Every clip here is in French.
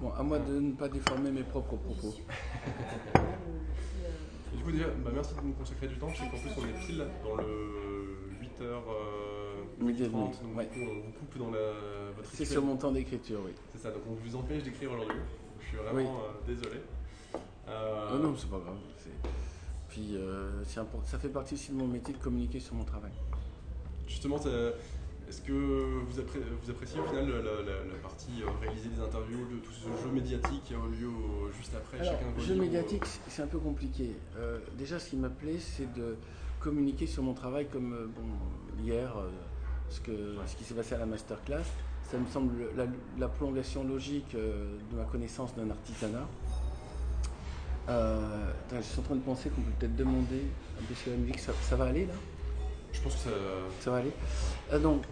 Bon, à moi de ne pas déformer mes propres propos. Et coup, déjà, bah, merci de nous consacrer du temps. Je sais qu'en plus, on est pile dans le 8h. Euh, Midi et 30, demi, donc ouais. du coup, on vous coupe dans la, votre C'est sur mon temps d'écriture, oui. C'est ça, donc on vous empêche d'écrire aujourd'hui. Je suis vraiment Oui. euh, désolé. Euh, Ah non, c'est pas grave. Puis euh, ça fait partie aussi de mon métier de communiquer sur mon travail. Justement, c'est- est-ce que vous, appré- vous appréciez au final la, la- la- la partie euh, réaliser des interviews, de tout ce jeu médiatique qui a eu lieu au- juste après Alors, chacun de vos jeu livres, médiatique, c'est- c'est un peu compliqué. Euh, déjà, ce qui m'a plu, c'est de communiquer sur mon travail comme euh, bon, hier, euh, ce, que, ce qui s'est passé à la masterclass. Ça me semble la, la prolongation logique euh, de ma connaissance d'un artisanat. Euh, attends, je suis en train de penser qu'on peut peut-être demander à monsieur la musique, ça, ça va aller là? Je pense que ça. Ça va aller. Euh, donc,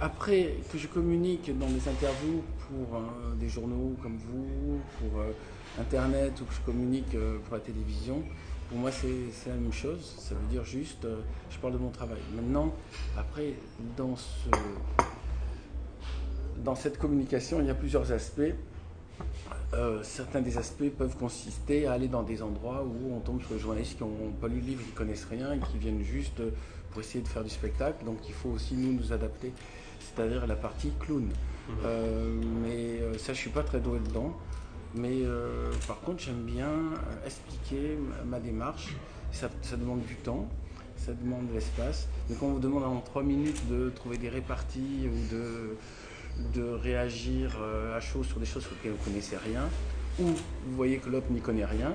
après que je communique dans des interviews pour euh, des journaux comme vous, pour euh, Internet, ou que je communique euh, pour la télévision, pour moi c'est la même chose. Ça veut dire juste, je parle de mon travail. Maintenant, après, dans, ce, dans cette communication, il y a plusieurs aspects. Certains des aspects peuvent consister à aller dans des endroits où on tombe sur des journalistes qui n'ont pas lu le livre, qui connaissent rien et qui viennent juste pour essayer de faire du spectacle. Donc il faut aussi nous nous adapter, c'est-à-dire la partie clown. Mhm. Euh, mais euh, ça, je suis pas très doué dedans. Mais euh, par contre, j'aime bien expliquer ma, ma démarche. Ça, ça demande du temps, ça demande de l'espace. Mais quand on vous demande en trois minutes de trouver des réparties ou de, de réagir à chaud sur des choses sur lesquelles vous ne connaissez rien, ou vous voyez que l'autre n'y connaît rien,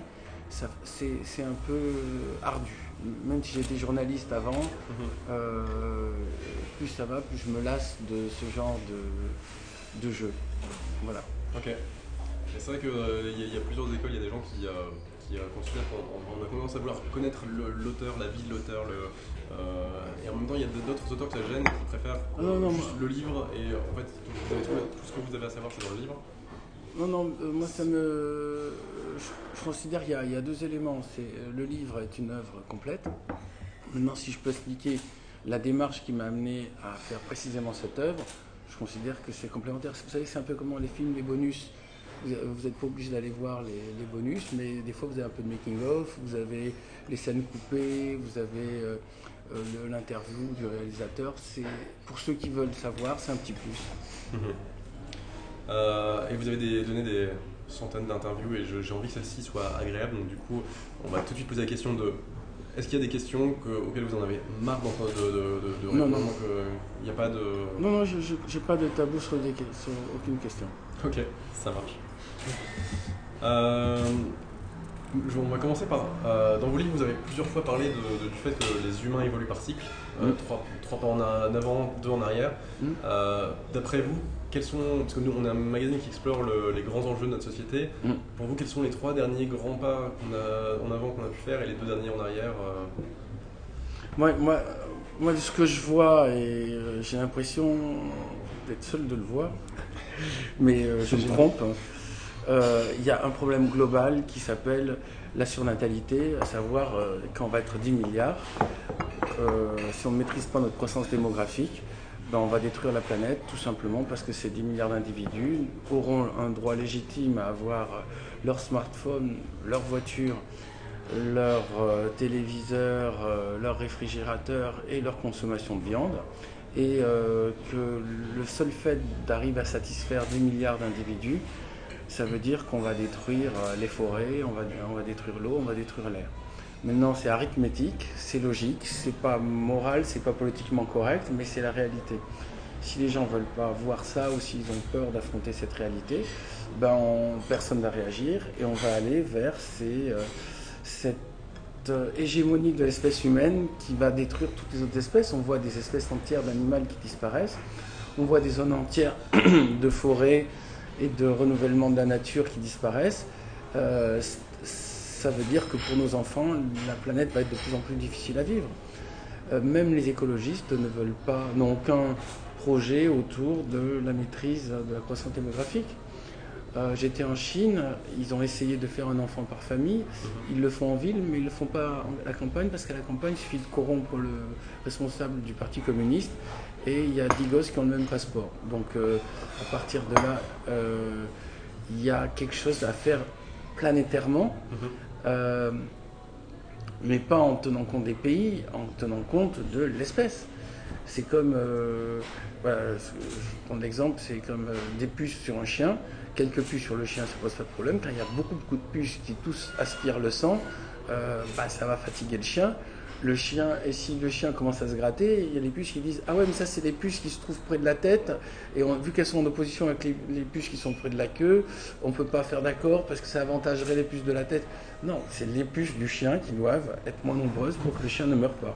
ça- c'est un peu ardu. Même si j'étais journaliste avant, Mhm. euh, plus ça va, plus je me lasse de ce genre de, de jeu. Voilà. Ok. Et c'est vrai qu'il y, a- il y a plusieurs écoles, il y a des gens qui, euh, qui euh, considèrent qu'on on a tendance à vouloir connaître l'auteur, la vie de l'auteur, le, euh, et en même temps il y a d'autres auteurs que ça gêne qui préfèrent Ah non, non, juste moi- le livre et euh, en fait tout, tout- tout ce que vous avez à savoir c'est dans le livre. Non, non, euh, moi ça me. Je, considère qu'il y, a- deux éléments. C'est euh, le livre est une œuvre complète. Maintenant, si je peux expliquer la démarche qui m'a amené à faire précisément cette œuvre, je considère que c'est complémentaire. Vous savez, c'est un peu comme les films, les bonus. Vous n'êtes pas obligé d'aller voir les, bonus, mais des fois vous avez un peu de making-of, vous avez les scènes coupées, vous avez euh, euh, l'interview du réalisateur. C'est Pour ceux qui veulent savoir, c'est un petit plus. Et vous avez des- donné des centaines d'interviews et j'ai envie que celle-ci soit agréable. Donc du coup, on va tout de suite poser la question de est-ce qu'il y a des questions que- auxquelles vous en avez marre d'entendre- de, de, de, Non, répondre non. que Il n'y a pas de. Non, non, je n'ai pas de tabou sur, des sur aucune question. Ok, ça marche. Euh, on va commencer par. euh, dans vos livres, vous avez plusieurs fois parlé de- du fait que les humains évoluent par cycle. Euh, Mm. trois, trois pas en, avant, deux en arrière. Mm. Euh, D'après vous, quels sont. Parce que nous, on est un magazine qui explore le- les grands enjeux de notre société. Mm. Pour vous, quels sont les trois derniers grands pas qu'on a, en avant qu'on a pu faire et les deux derniers en arrière euh, Moi, moi, moi, de ce que je vois, et euh, j'ai l'impression d'être seul de le voir, mais euh, je me trompe, hein. Euh, il y a un problème global qui s'appelle la surnatalité, à savoir euh, quand on va être 10 milliards, euh, si on ne maîtrise pas notre croissance démographique, ben, on va détruire la planète tout simplement parce que ces 10 milliards d'individus auront un droit légitime à avoir leur smartphone, leur voiture, leur euh, téléviseur, euh, leur réfrigérateur et leur consommation de viande. Et euh, que le seul fait d'arriver à satisfaire 10 milliards d'individus, ça veut dire qu'on va détruire les forêts, on va détruire l'eau, on va détruire l'air. Maintenant, c'est arithmétique, c'est logique, c'est pas moral, c'est pas politiquement correct, mais c'est la réalité. Si les gens veulent pas voir ça ou s'ils ont peur d'affronter cette réalité, ben on- personne va réagir et on va aller vers euh, cette euh, hégémonie de l'espèce humaine qui va détruire toutes les autres espèces. On voit des espèces entières d'animaux qui disparaissent. On voit des zones entières de forêts et de renouvellement de la nature qui disparaissent. Euh, ça veut dire que pour nos enfants, la planète va être de plus en plus difficile à vivre. Euh, même les écologistes ne veulent pas, n'ont aucun projet autour de la maîtrise de la croissance démographique. Euh, J'étais en Chine, ils ont essayé de faire un enfant par famille. Ils le font en ville, mais ils ne le font pas à la campagne, parce qu'à la campagne, il suffit de corrompre le responsable du Parti communiste, et il y a 10 gosses qui ont le même passeport. Donc, euh, à partir de là, il il y a quelque chose à faire planétairement, Mhm. Euh, mais pas en tenant compte des pays, en tenant compte de l'espèce. C'est comme, euh, prendre l'exemple, c'est comme euh, des puces sur un chien. Quelques puces sur le chien, ça pose pas de problème. Quand il y a beaucoup, beaucoup de puces qui tous aspirent le sang, euh, bah, ça va fatiguer le chien. Le chien, et si le chien commence à se gratter, il y a des puces qui disent Ah ouais, mais ça, c'est des puces qui se trouvent près de la tête. Et on- vu qu'elles sont en opposition avec les, les puces qui sont près de la queue, on ne peut pas faire d'accord parce que ça avantagerait les puces de la tête. Non, c'est les puces du chien qui doivent être moins nombreuses pour que le chien ne meure pas.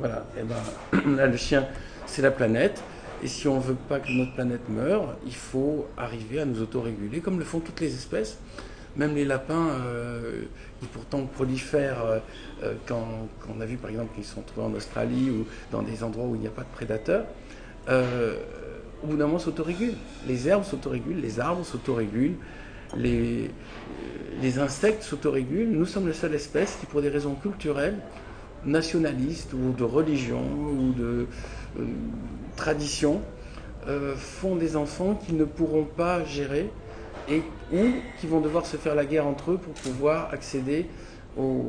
Voilà, et ben là, le chien, c'est la planète. Et si on ne veut pas que notre planète meure, il faut arriver à nous autoréguler, comme le font toutes les espèces. Même les lapins, euh, qui pourtant prolifèrent, euh, quand, on a vu par exemple qu'ils sont trouvés en Australie ou dans des endroits où il n'y a pas de prédateurs, euh, au bout d'un moment s'autorégulent. Les herbes s'autorégulent, les arbres s'autorégulent, les, les insectes s'autorégulent. Nous sommes la seule espèce qui, pour des raisons culturelles, nationalistes ou de religion ou de euh, tradition, euh, font des enfants qui ne pourront pas gérer et ou qui vont devoir se faire la guerre entre eux pour pouvoir accéder aux,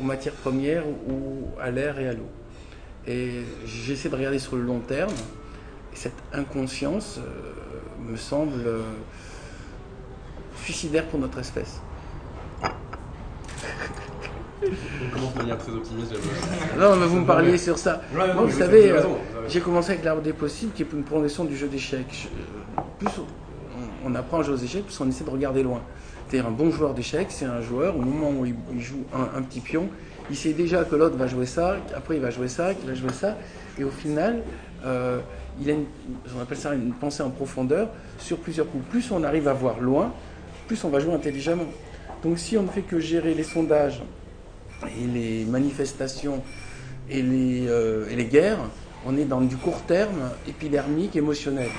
aux matières premières ou à l'air et à l'eau. Et j'essaie de regarder sur le long terme. Et cette inconscience euh, me semble euh, suicidaire pour notre espèce. On commence de manière très optimiste. Non, mais vous me parliez sur ça. Ouais, Moi, vous avez savez, euh, j'ai commencé avec l'arbre des possibles, qui est une progression du jeu d'échecs. Plus on, on apprend à jouer aux échecs, plus on essaie de regarder loin. C'est-à-dire un bon joueur d'échecs, c'est un joueur, au moment où il, joue un, petit pion, il sait déjà que l'autre va jouer ça, après il va jouer ça, qu'il va jouer ça, et au final, euh, il a une, on appelle ça une pensée en profondeur sur plusieurs coups. Plus on arrive à voir loin, plus on va jouer intelligemment. Donc si on ne fait que gérer les sondages et les manifestations et les, euh, et les guerres, on est dans du court terme, épidermique, émotionnel.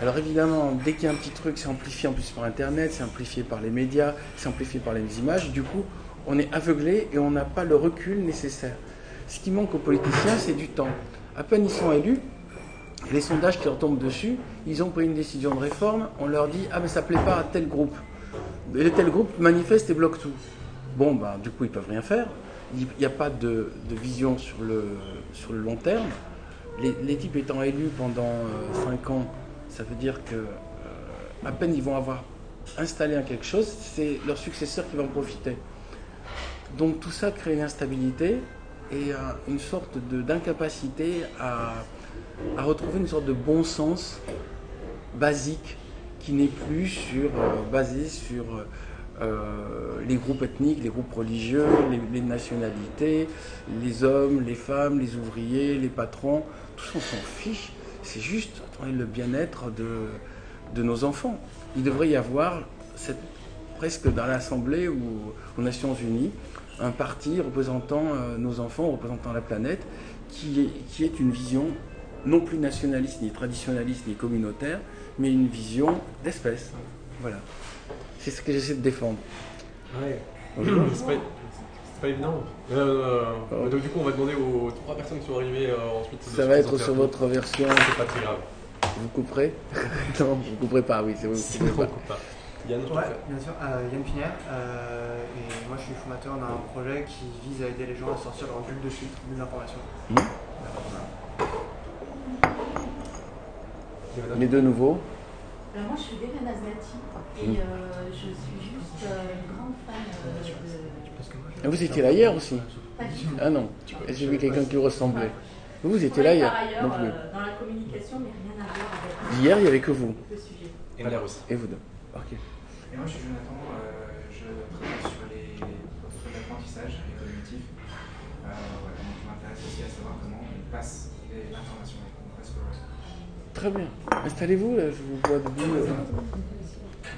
Alors évidemment, dès qu'il y a un petit truc, c'est amplifié en plus par Internet, c'est amplifié par les médias, c'est amplifié par les images. Du coup, on est aveuglé et on n'a pas le recul nécessaire. Ce qui manque aux politiciens, c'est du temps. À peine ils sont élus, les sondages qui leur tombent dessus, ils ont pris une décision de réforme, on leur dit Ah, mais ça plaît pas à tel groupe. Et tel groupe manifeste et bloque tout. Bon, bah, du coup, ils peuvent rien faire. Il n'y a pas de, vision sur le, long terme. Les, les types étant élus pendant 5 ans, ça veut dire que euh, à peine ils vont avoir installé un quelque chose, c'est leur successeur qui va en profiter. Donc tout ça crée une instabilité et euh, une sorte d'incapacité à, à retrouver une sorte de bon sens basique qui n'est plus sur, euh, basé sur les groupes ethniques, les groupes religieux, les, les nationalités, les hommes, les femmes, les ouvriers, les patrons. Tout ça, on s'en fiche. C'est juste attendez, le bien-être de, de nos enfants. Il devrait y avoir, cette, presque dans l'Assemblée ou aux Nations Unies, un parti représentant euh, nos enfants, représentant la planète, qui est, qui est une vision non plus nationaliste, ni traditionnaliste, ni communautaire, mais une vision d'espèce. Voilà. C'est ce que j'essaie de défendre. Ouais. Bonjour. C'est pas, évident. Euh, euh, donc du coup, on va demander aux trois personnes qui sont arrivées euh, ensuite. Ça va être sur votre version. C'est pas très grave. Vous couperez Non, vous couperez pas, oui, c'est vous. On pas. coupe pas. Yann, Ouais, bien sûr. Euh, Yann Pinière, euh, et moi je suis fondateur d'un projet qui vise à aider les gens à sortir leur bulle de filtre, bulle d'information. Mhm. Mais de nouveau, Alors moi je suis Dérène Azlati et Mm. euh, je suis juste euh, une grande fan euh, de... Ah, vous étiez là hier aussi Pas du tout. Ah non, j'ai vu quelqu'un qui vous ressemblait. Vous, vous étiez là hier Par ailleurs non plus. dans la communication mais rien à voir avec Hier, il n'y avait que vous. Et aussi. Et vous deux. Ok. Et moi, je suis Jonathan, euh, je travaille sur les processus d'apprentissage et cognitif. Euh, voilà, donc je m'intéresse aussi à savoir comment on passe les- l'information. Très bien. Installez-vous, là, je vous vois debout. euh.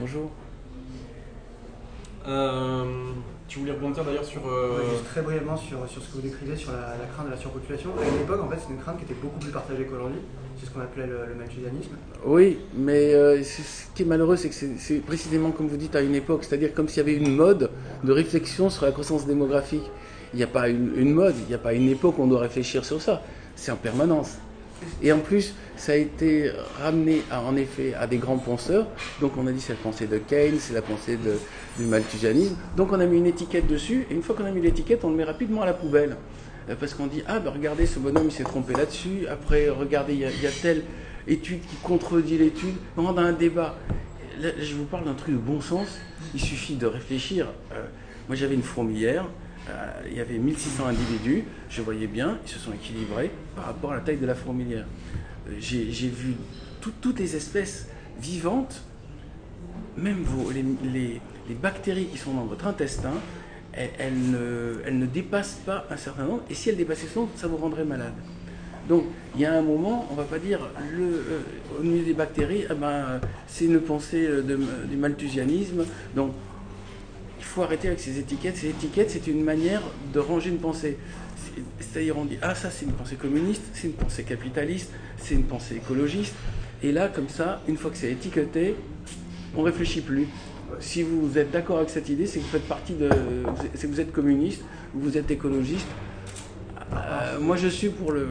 Bonjour. Euh, tu voulais rebondir d'ailleurs sur. euh, Ouais, juste très brièvement sur, sur ce que vous décrivez sur la, la crainte de la surpopulation. À une époque, en fait, c'est une crainte qui était beaucoup plus partagée qu'aujourd'hui. C'est ce qu'on appelait le, le malthusianisme. Oui, mais euh, ce qui est malheureux, c'est que c'est- c'est précisément comme vous dites à une époque, c'est-à-dire comme s'il y avait une mode de réflexion sur la croissance démographique. Il n'y a pas une, une mode, il n'y a pas une époque où on doit réfléchir sur ça. C'est en permanence. Et en plus, ça a été ramené en effet à des grands penseurs. Donc on a dit c'est la pensée de Keynes, c'est la pensée du malthusianisme. Donc on a mis une étiquette dessus. Et une fois qu'on a mis l'étiquette, on le met rapidement à la poubelle. Euh, Parce qu'on dit, ah ben regardez, ce bonhomme il s'est trompé là-dessus. Après, regardez, il y, a- il y a telle étude qui contredit l'étude. On a un débat. Là, je vous parle d'un truc de bon sens. Il suffit de réfléchir. Euh, moi j'avais une fourmilière. Euh, il y avait 1600 individus, je voyais bien, ils se sont équilibrés par rapport à la taille de la fourmilière. Euh, J'ai vu tout- toutes les espèces vivantes, même les, bactéries qui sont dans votre intestin, elles, ne, dépassent pas un certain nombre, et si elles dépassaient ce nombre, ça vous rendrait malade. Donc, il y a un moment, on ne va pas dire euh, au milieu des bactéries, ah ben, c'est une pensée du malthusianisme. Donc, il faut arrêter avec ces étiquettes. Ces étiquettes, c'est une manière de ranger une pensée. C'est- C'est-à-dire, on dit Ah, ça, c'est une pensée communiste, c'est une pensée capitaliste, c'est une pensée écologiste. Et là, comme ça, une fois que c'est étiqueté, on réfléchit plus. Si vous êtes d'accord avec cette idée, c'est que vous faites partie de. C'est que vous êtes communiste ou vous êtes écologiste. Euh, moi, je suis pour le.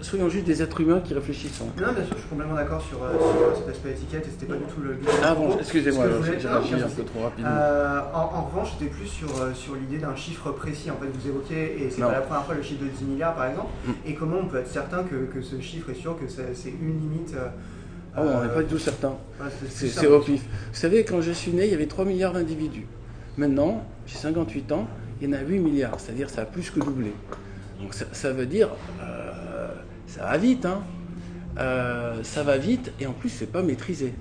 Soyons juste des êtres humains qui réfléchissent. Non, bien sûr, je suis complètement d'accord sur, euh, sur cet aspect étiquette et c'était pas du tout le Ah bon, excusez-moi, j'ai réagi un peu trop rapidement. Euh, en, en revanche, j'étais plus sur, euh, sur l'idée d'un chiffre précis. En fait, vous évoquez, et c'est pas la première fois, le chiffre de 10 milliards par exemple. Mm. Et comment on peut être certain que, que ce chiffre est sûr que c'est une limite euh, bon, on n'est euh, pas du tout certain. c'est- au pif. Vous savez, quand je suis né, il y avait 3 milliards d'individus. Maintenant, j'ai 58 ans, il y en a 8 milliards, c'est-à-dire ça a plus que doublé. Donc ça, veut dire, euh, ça va vite, hein. Euh, ça va vite et en plus c'est pas maîtrisé.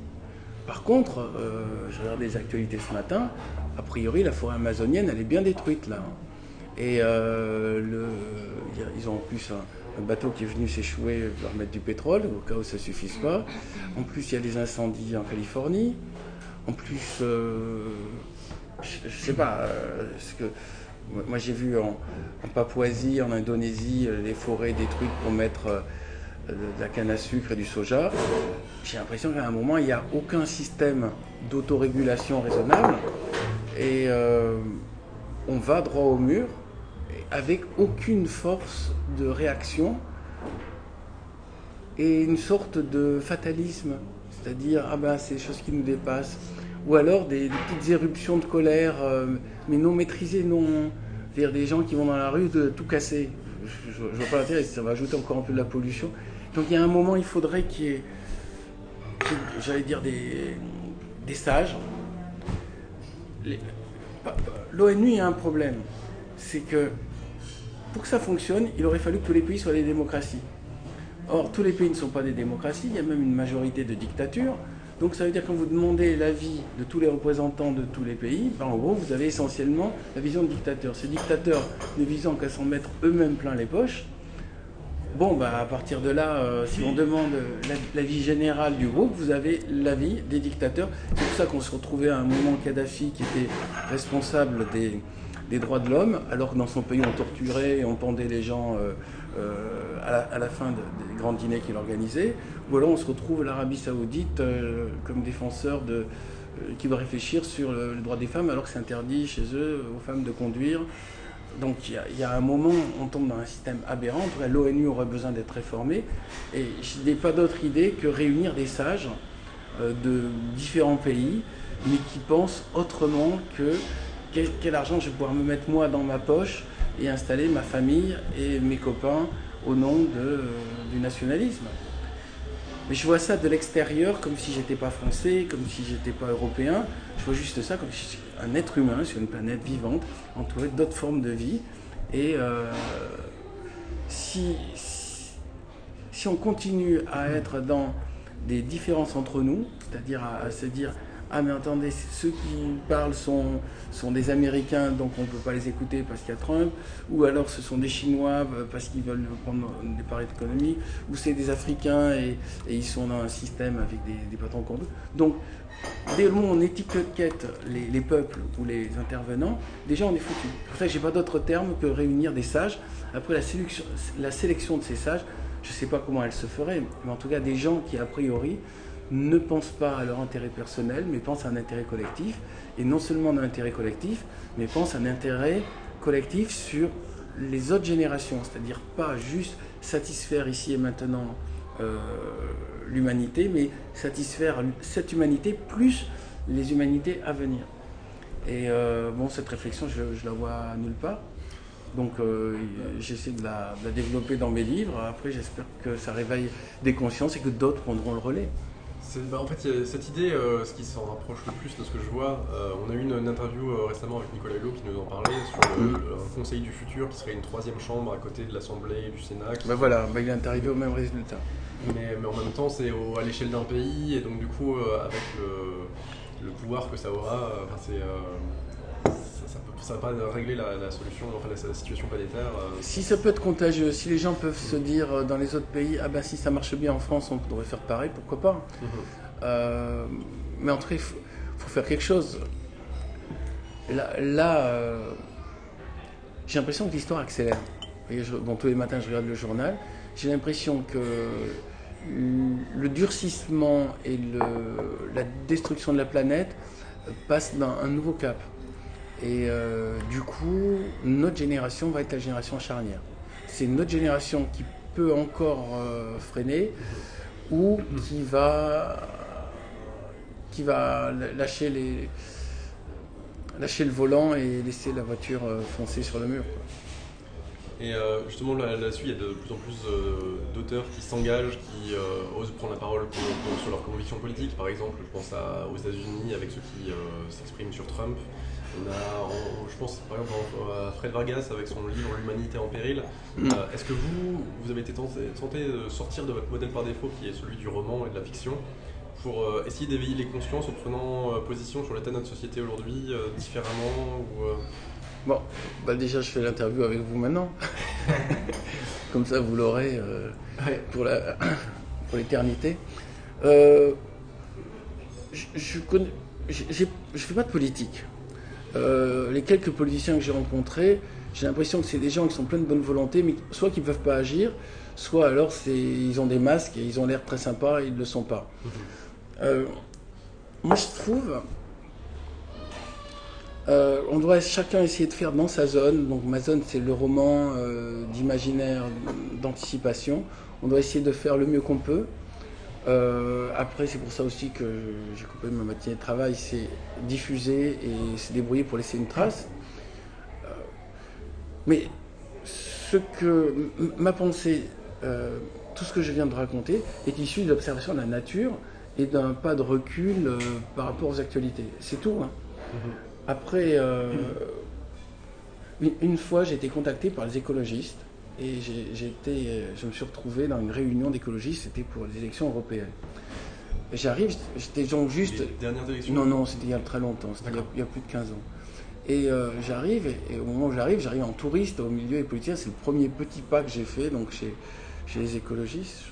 Par contre, euh, je regarde les actualités ce matin, a priori la forêt amazonienne elle est bien détruite là. Et ils ont en plus un, bateau qui est venu s'échouer pour remettre du pétrole, au cas où ça suffise pas. En plus il y a des incendies en Californie. En plus, je, je sais pas, ce que moi j'ai vu en, Papouasie, en Indonésie, euh, les forêts détruites pour mettre euh, de la canne à sucre et du soja. J'ai l'impression qu'à un moment, il n'y a aucun système d'autorégulation raisonnable et euh, on va droit au mur avec aucune force de réaction et une sorte de fatalisme, c'est-à-dire ah ben c'est des choses qui nous dépassent, ou alors des, petites éruptions de colère, euh, mais non maîtrisées, non, c'est-à-dire des gens qui vont dans la rue de tout casser. Je, je vois pas l'intérêt, ça va ajouter encore un peu de la pollution. Donc il y a un moment, il faudrait qu'il y ait, j'allais dire des, des sages. L'ONU a un problème, c'est que pour que ça fonctionne, il aurait fallu que tous les pays soient des démocraties. Or, tous les pays ne sont pas des démocraties, il y a même une majorité de dictatures. Donc ça veut dire que quand vous demandez l'avis de tous les représentants de tous les pays, ben, en gros, vous avez essentiellement la vision de dictateur. Ces dictateurs ne visant qu'à s'en mettre eux-mêmes plein les poches, bon, bah, à partir de là, euh, si on demande la- l'avis général du groupe, vous avez l'avis des dictateurs. C'est pour ça qu'on se retrouvait à un moment Kadhafi qui était responsable des, des droits de l'homme, alors que dans son pays on torturait et on pendait les gens euh, euh, à, la, fin de- des grands dîners qu'il organisait, ou alors on se retrouve l'Arabie Saoudite euh, comme défenseur de, euh, qui doit réfléchir sur le, droit des femmes alors que c'est interdit chez eux aux femmes de conduire. Donc il y, a, un moment, on tombe dans un système aberrant. L'ONU aurait besoin d'être réformée. Et je n'ai pas d'autre idée que réunir des sages de différents pays, mais qui pensent autrement que quel argent je vais pouvoir me mettre moi dans ma poche et installer ma famille et mes copains au nom euh, du nationalisme. Mais je vois ça de l'extérieur comme si j'étais pas français, comme si j'étais pas européen. Je vois juste ça comme si un être humain sur une planète vivante, entouré d'autres formes de vie. Et euh, si, si, on continue à être dans des différences entre nous, c'est-à-dire à se dire ah mais attendez, ceux qui parlent sont, sont des Américains, donc on ne peut pas les écouter parce qu'il y a Trump, ou alors ce sont des Chinois euh, parce qu'ils veulent prendre des paris économiques, ou c'est des Africains et, ils sont dans un système avec des, des patrons comme eux. Donc dès le moment où on étiquette les, les peuples ou les intervenants, déjà on est foutu. C'est pour ça que j'ai pas d'autre terme que réunir des sages. Après la sélection, la sélection de ces sages, je ne sais pas comment elle se ferait, mais en tout cas des gens qui a priori ne pensent pas à leur intérêt personnel, mais pensent à un intérêt collectif, et non seulement un intérêt collectif, mais pensent à un intérêt collectif sur les autres générations, c'est-à-dire pas juste satisfaire ici et maintenant euh, l'humanité, mais satisfaire cette humanité plus les humanités à venir. Et euh, cette réflexion, je, la vois nulle part. Donc euh, j'essaie de la développer dans mes livres. Après, j'espère que ça réveille des consciences et que d'autres prendront le relais. Bah, en fait, il y a cette idée, euh, ce qui s'en rapproche le plus de ce que je vois, euh, on a eu une, une interview euh, récemment avec Nicolas Hulot qui nous en parlait sur le, le Conseil du futur qui serait une troisième chambre à côté de l'Assemblée et du Sénat. qui- Ben voilà, ben il est arrivé au même résultat. mais, mais en même temps, c'est à l'échelle d'un pays et donc du coup, avec le, le pouvoir que ça aura, c'est, ça, ça va pas régler la, la solution, enfin la, la situation planétaire. euh, Si ça peut être contagieux, si les gens peuvent se dire euh, dans les autres pays, ah ben si ça marche bien en France, on devrait faire pareil, pourquoi pas mhm. Euh, Mais en tout cas, il faut, faut faire quelque chose. Là, là, j'ai l'impression que l'histoire accélère. Je- bon, tous les matins, je regarde le journal. J'ai l'impression que le durcissement et le- la destruction de la planète passent dans un nouveau cap. Et euh, du coup, notre génération va être la génération charnière. C'est notre génération qui peut encore euh, freiner ou qui va, qui va lâcher, les, lâcher le volant et laisser la voiture euh, foncer sur le mur. Et justement là- là-dessus, il y a de plus en plus d'auteurs qui s'engagent, qui osent prendre la parole sur leurs convictions politiques. Par exemple, je pense aux États-Unis avec ceux qui s'expriment sur Trump. On a, je pense par exemple à Fred Vargas avec son livre L'humanité en péril. Mm. Euh, Est-ce que vous, vous avez été tenté, tenté de sortir de votre modèle par défaut qui est celui du roman et de la fiction pour euh, essayer d'éveiller les consciences en prenant euh, position sur l'état de notre société aujourd'hui différemment ou, Bon, bah déjà, je fais l'interview avec vous maintenant. Comme ça, vous l'aurez pour la- pour l'éternité. Euh, je connais, je fais pas de politique. Euh, les quelques politiciens que j'ai rencontrés, j'ai l'impression que c'est des gens qui sont pleins de bonne volonté, mais soit qui ne peuvent pas agir, soit alors ils ont des masques et ils ont l'air très sympas et ils ne le sont pas. Euh, moi, je trouve euh, on doit chacun essayer de faire dans sa zone. Donc ma zone, c'est le roman euh, d'imaginaire, d'anticipation. On doit essayer de faire le mieux qu'on peut. Euh, après, c'est pour ça aussi que j'ai coupé ma matinée de travail, c'est diffuser et se débrouiller pour laisser une trace. Euh, mais ce que ma pensée, euh, tout ce que je viens de raconter, est issu de l'observation de la nature et d'un pas de recul par rapport aux actualités. C'est tout. hein. Après, euh, une, une fois, j'ai été contacté par les écologistes et été, euh, je me suis retrouvé dans une réunion d'écologistes, c'était pour les élections européennes. J'arrive, j'étais donc juste... les dernières élections? Non, non, c'était il y a très longtemps, c'était il y a- il y, a plus de 15 ans. Et euh, j'arrive, et, et au moment où j'arrive, j'arrive en touriste au milieu des politiciens. C'est le premier petit pas que j'ai fait donc chez, chez les écologistes.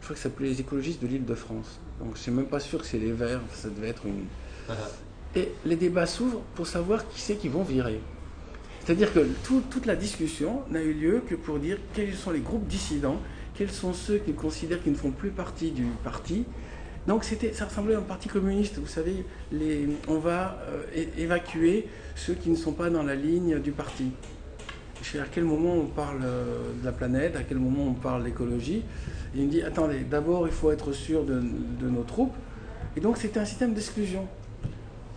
Je crois que ça s'appelait les écologistes de l'île de France. Donc je suis même pas sûr que c'est les Verts, ça devait être une. Ah, Et les débats s'ouvrent pour savoir qui c'est qui vont virer. C'est-à-dire que tout- toute la discussion n'a eu lieu que pour dire quels sont les groupes dissidents, quels sont ceux qui considèrent qu'ils ne font plus partie du parti. Donc c'était, ça ressemblait à un parti communiste, vous savez, on va euh, évacuer ceux qui ne sont pas dans la ligne du parti. Je sais à quel moment on parle euh, de la planète, à quel moment on parle d'écologie. Il me dit, attendez, d'abord il faut être sûr de nos troupes. Et donc c'était un système d'exclusion.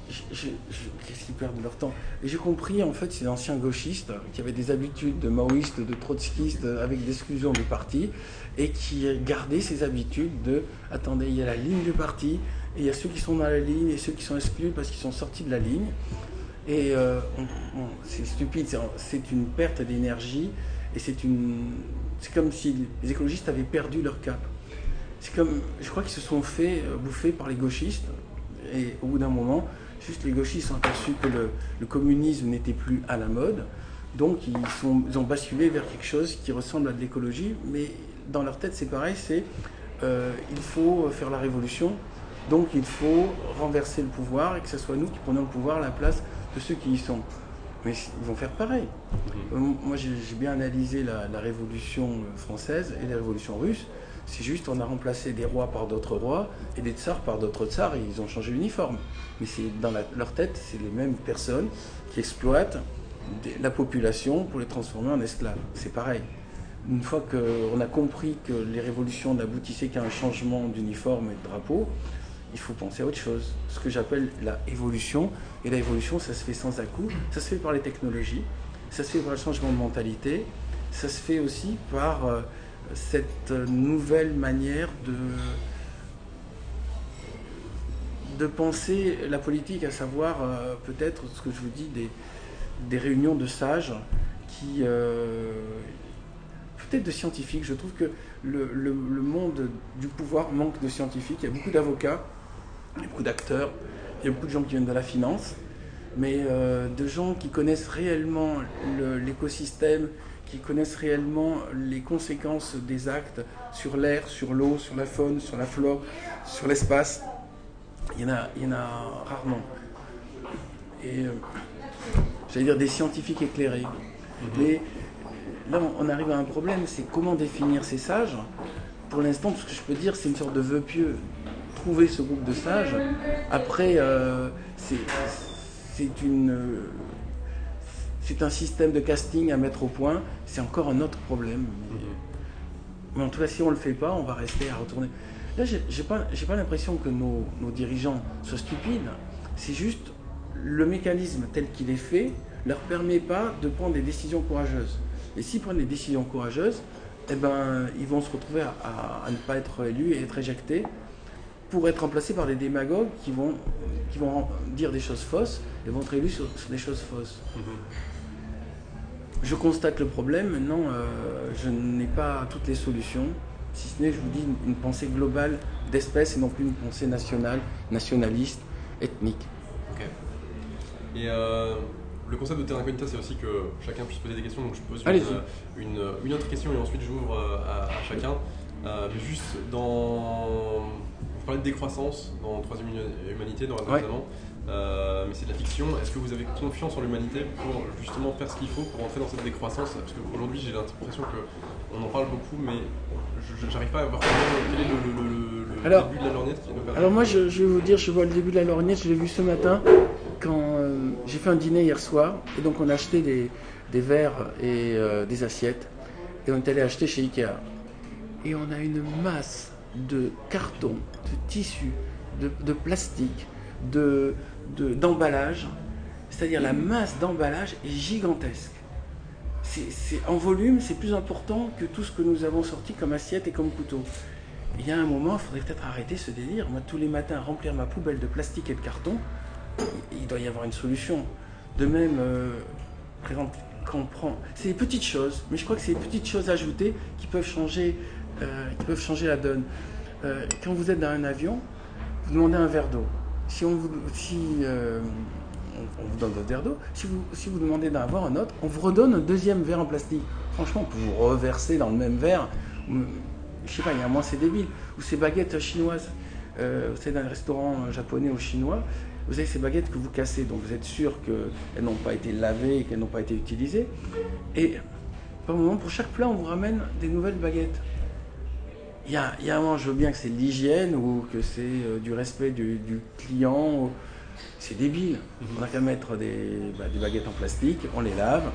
Qu'est-ce qu'ils perdent leur temps? Et j'ai compris, en fait, ces anciens gauchistes qui avaient des habitudes de maoïstes, de trotskistes, avec d'exclusion du parti, et qui gardaient ces habitudes de attendez, il y a la ligne du parti, et il y a ceux qui sont dans la ligne et ceux qui sont exclus parce qu'ils sont sortis de la ligne. Et euh, c'est stupide, c'est- une perte d'énergie, et c'est une. C'est comme si les écologistes avaient perdu leur cap. C'est comme, je crois qu'ils se sont fait euh, bouffer par les gauchistes, et au bout d'un moment, juste les gauchistes ont aperçu que le, le communisme n'était plus à la mode, donc ils, sont, ils ont basculé vers quelque chose qui ressemble à de l'écologie, mais dans leur tête c'est pareil, c'est euh, il faut faire la révolution, donc il faut renverser le pouvoir et que ce soit nous qui prenons le pouvoir à la place de ceux qui y sont. Mais ils vont faire pareil. Euh, Moi, j'ai bien analysé la, la révolution française et la révolution russe. C'est juste, on a remplacé des rois par d'autres rois et des tsars par d'autres tsars et ils ont changé l'uniforme. Mais c'est dans leur tête, c'est les mêmes personnes qui exploitent la population pour les transformer en esclaves. C'est pareil. une fois qu'on a compris que les révolutions n'aboutissaient qu'à un changement d'uniforme et de drapeau, il faut penser à autre chose. Ce que j'appelle la évolution. Et la évolution, ça se fait sans à-coup. Ça se fait par les technologies, ça se fait par le changement de mentalité, ça se fait aussi par euh, cette nouvelle manière de, de penser la politique, à savoir euh, peut-être ce que je vous dis, des, des réunions de sages qui... euh, peut-être de scientifiques. Je trouve que le, le- monde du pouvoir manque de scientifiques. Il y a beaucoup d'avocats, il y a beaucoup d'acteurs, il y a beaucoup de gens qui viennent de la finance, mais euh, de gens qui connaissent réellement le- l'écosystème, qui connaissent réellement les conséquences des actes sur l'air, sur l'eau, sur la faune, sur la flore, sur l'espace. Il y en a, il y en a rarement. Et euh, j'allais dire des scientifiques éclairés. Mais là, on- arrive à un problème, c'est comment définir ces sages. Pour l'instant, tout ce que je peux dire, c'est une sorte de vœu pieux. Trouver ce groupe de sages. Après, euh, c'est c'est une, c'est un système de casting à mettre au point. C'est encore un autre problème. Mais, mais en tout cas, si on ne le fait pas, on va rester à retourner. Là, j'ai pas, pas l'impression que nos, nos dirigeants soient stupides. C'est juste le mécanisme tel qu'il est fait leur permet pas de prendre des décisions courageuses. Et s'ils prennent des décisions courageuses, eh ben, ils vont se retrouver à, à- à ne pas être élus et être éjectés pour être remplacés par des démagogues qui vont, qui vont dire des choses fausses et vont être élus sur, sur des choses fausses. Je constate le problème, maintenant euh, je n'ai pas toutes les solutions, si ce n'est, je vous dis, une, une pensée globale d'espèce et non plus une pensée nationale, nationaliste, ethnique. Ok. Et euh, le concept de Terra Incognita, c'est aussi que chacun puisse poser des questions. Donc je pose une, Allez-y. une, une autre question et ensuite j'ouvre euh, à, à chacun. Euh, mais juste dans. Vous parlez de décroissance dans Troisième Humanité, dans Ouais. notamment. Euh, mais c'est de la fiction. Est-ce que vous avez confiance en l'humanité pour justement faire ce qu'il faut pour entrer dans cette décroissance Parce qu'aujourd'hui, j'ai l'impression qu'on en parle beaucoup, mais je- j'arrive pas à voir quel est le, le- le- le Alors- début de la lorgnette qui nous. Alors moi, je, je vais vous dire, je vois le début de la lorgnette, je l'ai vu ce matin quand euh, j'ai fait un dîner hier soir. Et donc on a acheté des, des verres et euh, des assiettes. Et on est allé acheter chez Ikea. Et on a une masse de carton, de tissu, de, de plastique, de, de- d'emballage. C'est-à-dire la masse d'emballage est gigantesque. C'est- en volume, c'est plus important que tout ce que nous avons sorti comme assiette et comme couteau. Il y a un moment, il faudrait peut-être arrêter ce délire. Moi, tous les matins, remplir ma poubelle de plastique et de carton, il doit y avoir une solution. De même, euh, quand on prend. C'est des petites choses, mais je crois que c'est des petites choses ajoutées qui peuvent changer, euh, la donne. Euh, quand vous êtes dans un avion, vous demandez un verre d'eau. Si on vous, si, euh, on, vous donne votre verre d'eau, si vous, demandez d'en avoir un autre, on vous redonne un deuxième verre en plastique. Franchement, on peut vous reverser dans le même verre. Je sais pas, il y a un moment c'est débile. Ou ces baguettes chinoises. Euh, vous savez, dans les restaurants japonais ou chinois, vous avez ces baguettes que vous cassez, donc vous êtes sûr qu'elles n'ont pas été lavées et qu'elles n'ont pas été utilisées. Et par moment, pour chaque plat, on vous ramène des nouvelles baguettes. Il y a, il y a un moment, je veux bien que c'est de l'hygiène ou que c'est euh, du respect du, du client. ou- C'est débile. On n'a qu'à mettre des, bah, des baguettes en plastique, on les lave.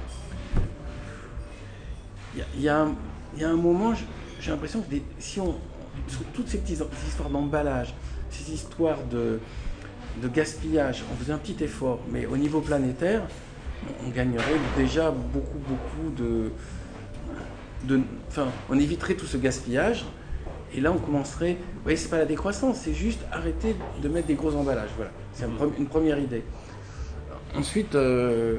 Il y a, y un, il y a un moment, j'ai l'impression que des- si on, sur toutes ces petites ces histoires d'emballage, ces histoires de, de gaspillage, on faisait un petit effort, mais au niveau planétaire, on, on gagnerait déjà beaucoup, beaucoup de, de. Enfin, on éviterait tout ce gaspillage. Et là, on commencerait. Vous voyez, c'est pas la décroissance, c'est juste arrêter de mettre des gros emballages. Voilà, c'est une première idée. Ensuite, euh,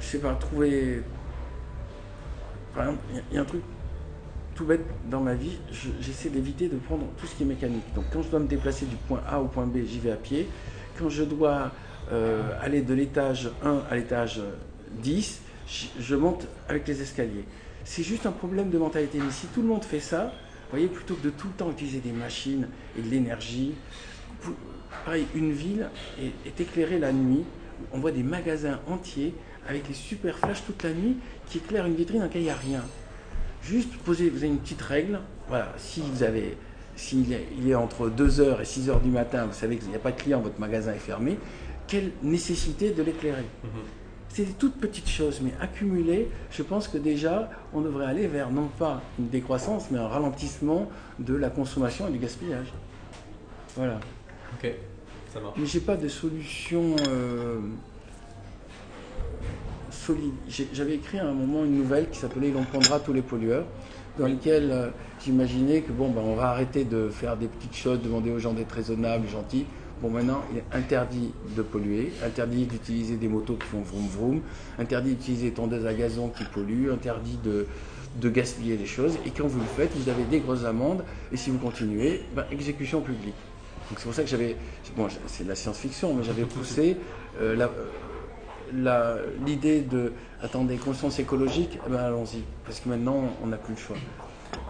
je sais pas, trouver. Par exemple, il y a- un truc tout bête dans ma vie, je- j'essaie d'éviter de prendre tout ce qui est mécanique. Donc, quand je dois me déplacer du point A au point B, j'y vais à pied. Quand je dois euh, aller de l'étage 1 à l'étage 10, je, je monte avec les escaliers. C'est juste un problème de mentalité. Mais si tout le monde fait ça, vous voyez, plutôt que de tout le temps utiliser des machines et de l'énergie, pareil, une ville est, éclairée la nuit. On voit des magasins entiers avec les super flashs toute la nuit qui éclairent une vitrine dans laquelle il n'y a rien. Juste poser, vous avez une petite règle. Voilà, si s'il est, il est entre 2h et 6h du matin, vous savez qu'il n'y a pas de client, votre magasin est fermé. Quelle nécessité de l'éclairer? Mhm. C'est des toutes petites choses, mais accumulées, je pense que déjà, on devrait aller vers non pas une décroissance, mais un ralentissement de la consommation et du gaspillage. Voilà. Ok, ça marche. Mais j'ai pas de solution euh, solide. J'avais écrit à un moment une nouvelle qui s'appelait Il en prendra tous les pollueurs, dans laquelle euh, j'imaginais que bon, ben, on va arrêter de faire des petites choses, demander aux gens d'être raisonnables, gentils. Bon, maintenant, il est interdit de polluer, interdit d'utiliser des motos qui font vroom vroom, interdit d'utiliser des tondeuses à gazon qui polluent, interdit de, gaspiller des choses. Et quand vous le faites, vous avez des grosses amendes. Et si vous continuez, ben, exécution publique. Donc c'est pour ça que j'avais, bon, c'est de la science-fiction, mais j'avais poussé euh, l'idée de, attendez, conscience écologique, eh ben allons-y, parce que maintenant on n'a plus le choix.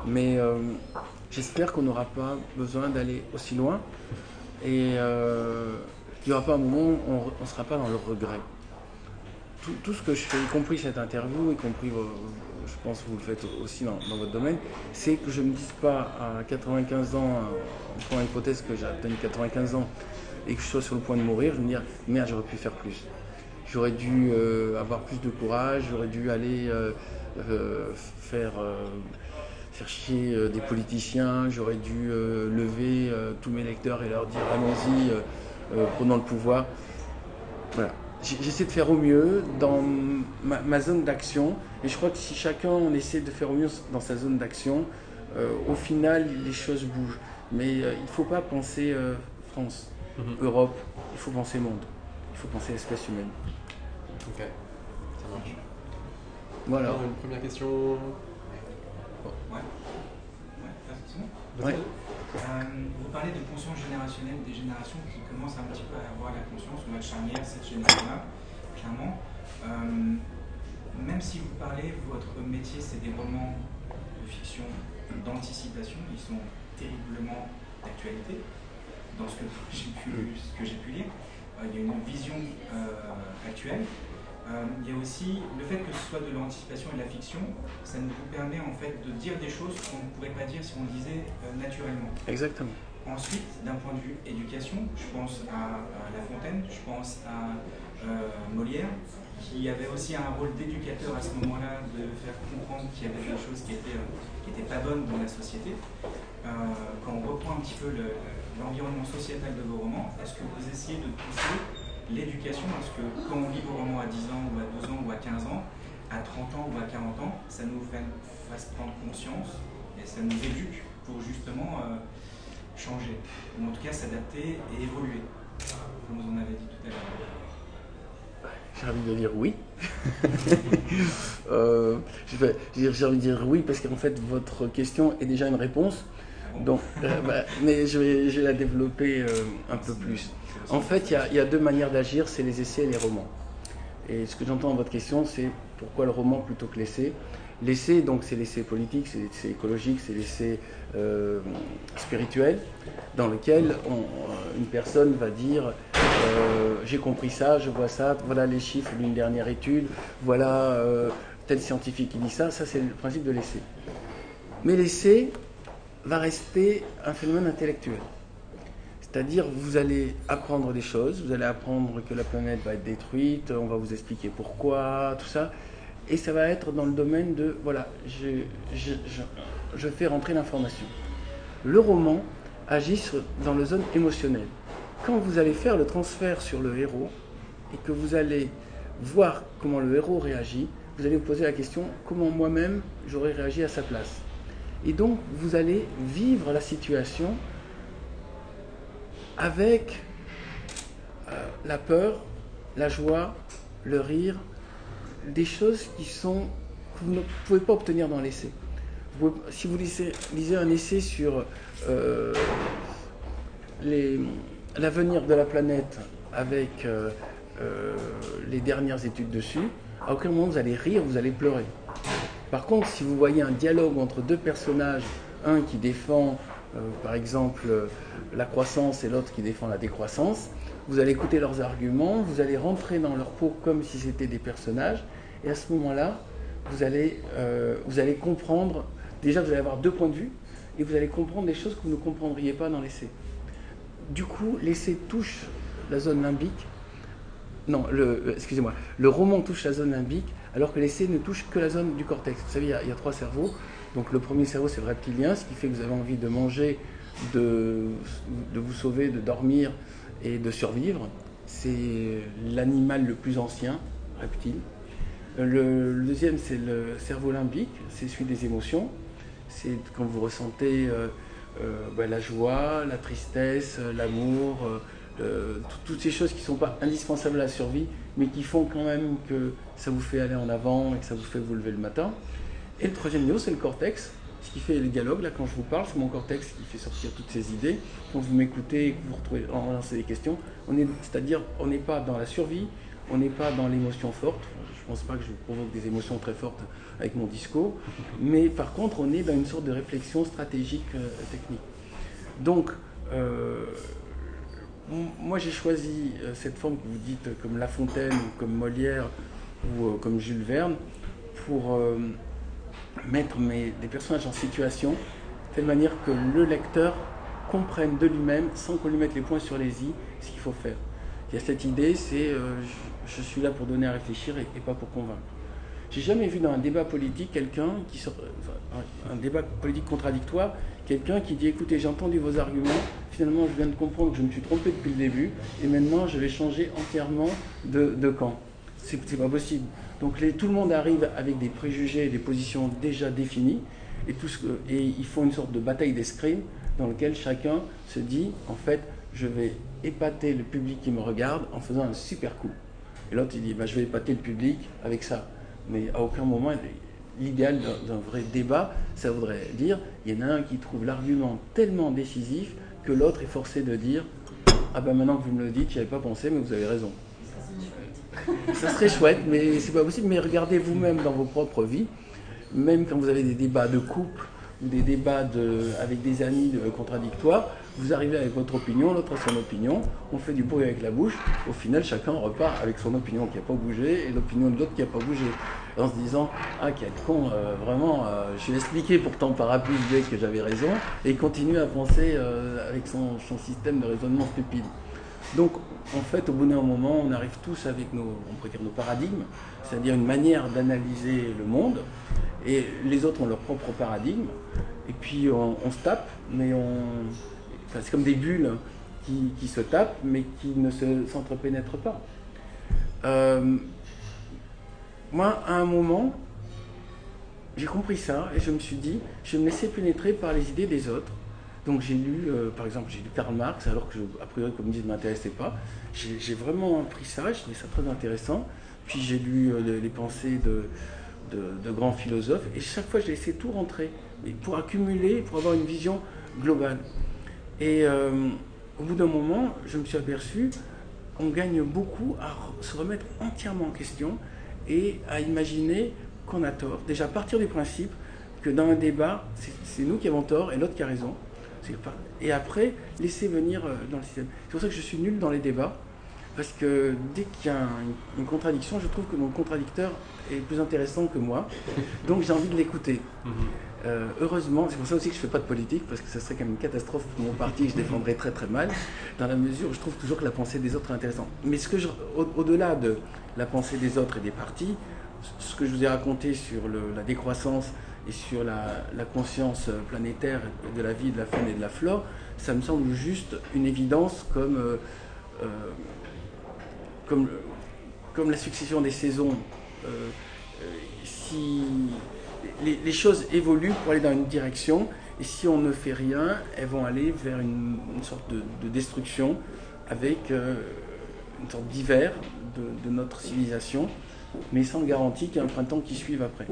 Mais euh, j'espère qu'on n'aura pas besoin d'aller aussi loin et euh, il n'y aura pas un moment où on ne sera pas dans le regret. Tout, ce que je fais, y compris cette interview, y compris, je pense que vous le faites aussi dans, votre domaine, c'est que je ne me dise pas à 95 ans, en prenant l'hypothèse que j'ai atteint 95 ans et que je sois sur le point de mourir, je me dire merde, j'aurais pu faire plus. J'aurais dû euh, avoir plus de courage, j'aurais dû aller euh, euh, faire, euh, faire chier euh, des politiciens, j'aurais dû euh, lever euh, tous mes lecteurs et leur dire allons-y, prenons le pouvoir. Voilà. J'essaie de faire au mieux dans ma, ma zone d'action et je crois que si chacun on essaie de faire au mieux dans sa zone d'action, euh, au final les choses bougent. Mais euh, il ne faut pas penser euh, France, Mhm. Europe, il faut penser monde, il faut penser espèce humaine. Ok, ça marche. Voilà. Alors, une première question? Ouais. Ouais, Euh, vous parlez de conscience générationnelle, des générations qui commencent un petit peu à avoir la conscience, on va être charnière, cette génération-là, clairement. Euh, même si vous parlez, votre métier, c'est des romans de fiction d'anticipation, ils sont terriblement d'actualité dans ce que j'ai pu, lire. Euh, il y a une vision actuelle. Euh, il y a aussi le fait que ce soit de l'anticipation et de la fiction, ça nous permet en fait de dire des choses qu'on ne pourrait pas dire si on le disait euh, naturellement. Exactement. Ensuite, d'un point de vue éducation, je pense à, à La Fontaine, je pense à euh, Molière, qui avait aussi un rôle d'éducateur à ce moment-là, de faire comprendre qu'il y avait des choses qui étaient, qui étaient pas bonnes dans la société. Quand on reprend un petit peu le- l'environnement sociétal de vos romans, est-ce que vous essayez de pousser l'éducation Est-ce que quand on lit vos romans à 10 ans, ou à 12 ans, ou à 15 ans, à 30 ans ou à 40 ans, ça nous fait, fasse prendre conscience et ça nous éduque pour justement euh, changer, ou en tout cas s'adapter et évoluer, comme vous en avez dit tout à l'heure. J'ai envie de dire oui. Euh, J'ai envie de dire oui parce qu'en fait votre question est déjà une réponse. Donc, euh, bah, mais je vais, la développer euh, un peu plus. En fait, il y a- deux manières d'agir, c'est les essais et les romans. Et ce que j'entends dans votre question, c'est pourquoi le roman plutôt que l'essai? L'essai, donc, c'est l'essai politique, c'est l'essai écologique, c'est l'essai euh, spirituel, dans lequel une personne va dire j'ai compris ça, je vois ça, voilà les chiffres d'une dernière étude, voilà tel scientifique qui dit ça, ça c'est le principe de l'essai. Mais l'essai va rester un phénomène intellectuel. C'est-à-dire, vous allez apprendre des choses, vous allez apprendre que la planète va être détruite, on va vous expliquer pourquoi, tout ça. Et ça va être dans le domaine de, voilà, je, fais rentrer l'information. Le roman agit dans la zone émotionnelle. Quand vous allez faire le transfert sur le héros et que vous allez voir comment le héros réagit, vous allez vous poser la question comment moi-même j'aurais réagi à sa place? Et donc vous allez vivre la situation avec euh, la peur, la joie, le rire, des choses qui sont que vous ne pouvez pas obtenir dans l'essai. Si vous lisez, un essai sur euh, l'avenir de la planète avec euh, les dernières études dessus, à aucun moment vous allez rire, vous allez pleurer. Par contre, si vous voyez un dialogue entre deux personnages, un qui défend euh, par exemple euh, la croissance et l'autre qui défend la décroissance, vous allez écouter leurs arguments, vous allez rentrer dans leur peau comme si c'était des personnages, et à ce moment-là, vous allez, euh, vous allez comprendre, déjà vous allez avoir deux points de vue, et vous allez comprendre des choses que vous ne comprendriez pas dans l'essai. Du coup, l'essai touche la zone limbique Non, excusez-moi. Le roman touche la zone limbique, alors que l'essai ne touche que la zone du cortex. Vous savez, il y a, trois cerveaux. Donc le premier cerveau, c'est le reptilien, ce qui fait que vous avez envie de manger, de, vous sauver, de dormir et de survivre. C'est l'animal le plus ancien, reptile. Euh, Le, deuxième, c'est le cerveau limbique, c'est celui des émotions. C'est quand vous ressentez euh, euh, bah, la joie, la tristesse, l'amour, euh, tout- toutes ces choses qui ne sont pas indispensables à la survie, mais qui font quand même que ça vous fait aller en avant et que ça vous fait vous lever le matin. Et le troisième niveau, c'est le cortex, ce qui fait le dialogue. Là, quand je vous parle, c'est mon cortex qui fait sortir toutes ces idées. Quand vous m'écoutez et que vous retrouvez, en lancez des questions, on est, c'est-à-dire, on n'est pas dans la survie, on n'est pas dans l'émotion forte. Je ne pense pas que je vous provoque des émotions très fortes avec mon discours, mais par contre, on est dans une sorte de réflexion stratégique euh, technique. Donc, euh, moi, j'ai choisi euh, cette forme que vous dites euh, comme La Fontaine, comme Molière, ou euh, comme Jules Verne, pour mettre mes, des personnages en situation, de telle manière que le lecteur comprenne de lui-même, sans qu'on lui mette les points sur les i, ce qu'il faut faire. Il y a cette idée, c'est je, suis là pour donner à réfléchir et pas pour convaincre. J'ai jamais vu dans un débat politique quelqu'un qui sort, enfin, un, débat politique contradictoire, quelqu'un qui dit écoutez, j'ai entendu vos arguments, finalement je viens de comprendre que je me suis trompé depuis le début, et maintenant je vais changer entièrement de, camp. C'est pas possible. Donc les- tout le monde arrive avec des préjugés, des positions déjà définies, et, tout ce et ils font une sorte de bataille d'escrime dans lequel chacun se dit en fait, je vais épater le public qui me regarde en faisant un super coup. Et l'autre il dit bah, je vais épater le public avec ça. Mais à aucun moment, l'idéal d'un vrai débat, ça voudrait dire il y en a un qui trouve l'argument tellement décisif que l'autre est forcé de dire ah ben maintenant que vous me le dites, j'y avais pas pensé, mais vous avez raison. Ça serait chouette, mais c'est pas possible. Mais regardez vous-même dans vos propres vies, même quand vous avez des débats de couple ou des débats de, avec des amis contradictoires, vous arrivez avec votre opinion, l'autre a son opinion, on fait du bruit avec la bouche, au final chacun repart avec son opinion qui n'a pas bougé et l'opinion de l'autre qui n'a pas bougé. En se disant, ah quel con, euh, vraiment, euh, je lui ai expliqué pourtant par A plus que j'avais raison, et il continue à penser euh, avec son, système de raisonnement stupide. Donc, en fait, au bout d'un moment, on arrive tous avec nos, on pourrait dire nos paradigmes, c'est-à-dire une manière d'analyser le monde, et les autres ont leur propre paradigme, et puis on, se tape, mais on, c'est comme des bulles qui, se tapent, mais qui ne se- s'entrepénètrent pas. Euh, moi, à un moment, j'ai compris ça, et je me suis dit, je me laisser pénétrer par les idées des autres. Donc j'ai lu, euh, par exemple, j'ai lu Karl Marx, alors que, a priori, le communisme ne m'intéressait pas. J'ai j'ai vraiment pris ça, je trouvais ça très intéressant. Puis j'ai lu euh, les, pensées de, de, de grands philosophes, et chaque fois, j'ai laissé tout rentrer, mais pour accumuler, pour avoir une vision globale. Et euh, au bout d'un moment, je me suis aperçu qu'on gagne beaucoup à se remettre entièrement en question et à imaginer qu'on a tort. Déjà, partir du principe que dans un débat, c'est- nous qui avons tort et l'autre qui a raison. Et après, laisser venir euh, dans le système. C'est pour ça que je suis nul dans les débats, parce que dès qu'il y a un- une contradiction, je trouve que mon contradicteur est plus intéressant que moi, donc j'ai envie de l'écouter. Euh, heureusement, c'est pour ça aussi que je ne fais pas de politique, parce que ça serait quand même une catastrophe pour mon parti, que je défendrais très très mal, dans la mesure où je trouve toujours que la pensée des autres est intéressante. Mais ce que je, au- au-delà de la pensée des autres et des partis, ce que je vous ai raconté sur le- la décroissance et sur la, la conscience planétaire de la vie, de la faune et de la flore, ça me semble juste une évidence comme, euh, euh, comme, comme la succession des saisons. Euh, euh, si les, choses évoluent pour aller dans une direction, et si on ne fait rien, elles vont aller vers une, sorte de, de destruction avec euh, une sorte d'hiver de, notre civilisation, mais sans garantie qu'il y ait un printemps qui suive après.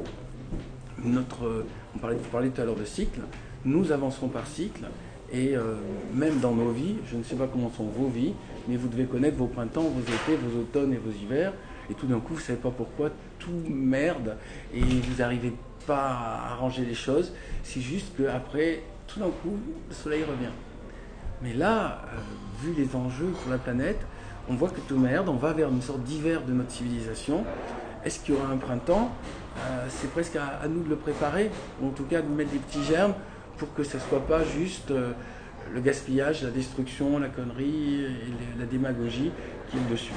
Notre, on parlait, vous parliez tout à l'heure de cycle, nous avançons par cycle, et même dans nos vies, je ne sais pas comment sont vos vies, mais vous devez connaître vos printemps, vos étés, vos automnes et vos hivers, et tout d'un coup, vous savez pas pourquoi, tout merde, et vous n'arrivez pas à arranger les choses, c'est juste qu'après, tout d'un coup, le soleil revient. Mais là, euh, vu les enjeux pour la planète, on voit que tout merde, on va vers une sorte d'hiver de notre civilisation. Est-ce qu'il y aura un printemps? Euh, C'est presque à, nous de le préparer, ou en tout cas de mettre des petits germes pour que ce ne soit pas juste euh, le gaspillage, la destruction, la connerie et la démagogie qui est dessus.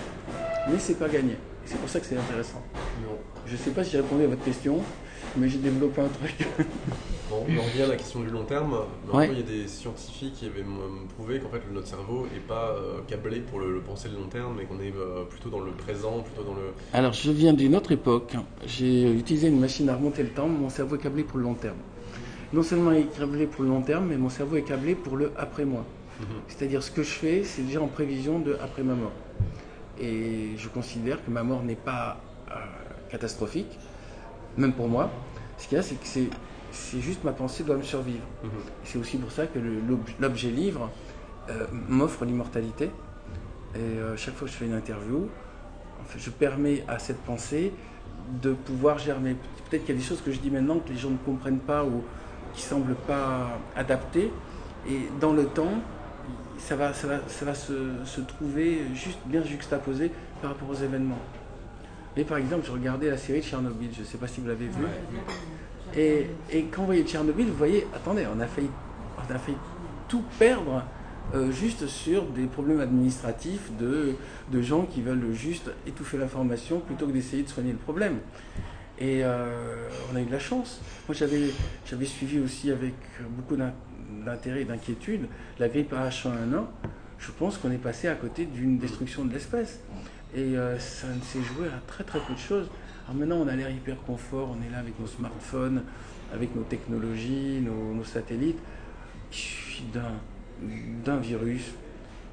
mais c'est pas gagné. C'est pour ça que c'est intéressant. Non. Je sais pas si j'ai répondu à votre question, mais j'ai développé un truc. Bon, on en revient à la question du long terme. Ouais. il y a des scientifiques qui avaient prouvé qu'en fait notre cerveau n'est pas euh, câblé pour le, le penser le long terme, mais qu'on est euh, plutôt dans le présent, plutôt dans le. Alors, je viens d'une autre époque. J'ai utilisé une machine à remonter le temps. Mon cerveau est câblé pour le long terme. Non seulement il est câblé pour le long terme, mais mon cerveau est câblé pour le après-moi. Mhm. C'est-à-dire, ce que je fais, c'est déjà en prévision de après ma mort. Et je considère que ma mort n'est pas euh, catastrophique, même pour moi. Ce qu'il y a, c'est que c'est, juste ma pensée doit me survivre. Mhm. C'est aussi pour ça que l'objet livre euh, m'offre l'immortalité. Et euh, chaque fois que je fais une interview, en fait, je permets à cette pensée de pouvoir germer. Peut-être qu'il y a des choses que je dis maintenant que les gens ne comprennent pas ou qui semblent pas adaptées. Et dans le temps, ça va, ça va, ça va se, se trouver juste bien juxtaposé par rapport aux événements. Mais par exemple, je regardais la série de Tchernobyl, je ne sais pas si vous l'avez vue. Et, et quand vous voyez Tchernobyl, vous voyez, attendez, on a failli, on a failli tout perdre euh, juste sur des problèmes administratifs de, de gens qui veulent juste étouffer l'information plutôt que d'essayer de soigner le problème. Et euh, on a eu de la chance. Moi, j'avais, suivi aussi avec beaucoup d'intérêt et d'inquiétude la grippe H1N1. Je pense qu'on est passé à côté d'une destruction de l'espèce. Et euh, ça ne s'est joué à très très peu de choses. Alors maintenant, on a l'air hyper confort, on est là avec nos smartphones, avec nos technologies, nos, satellites. Il suffit d'un, d'un virus,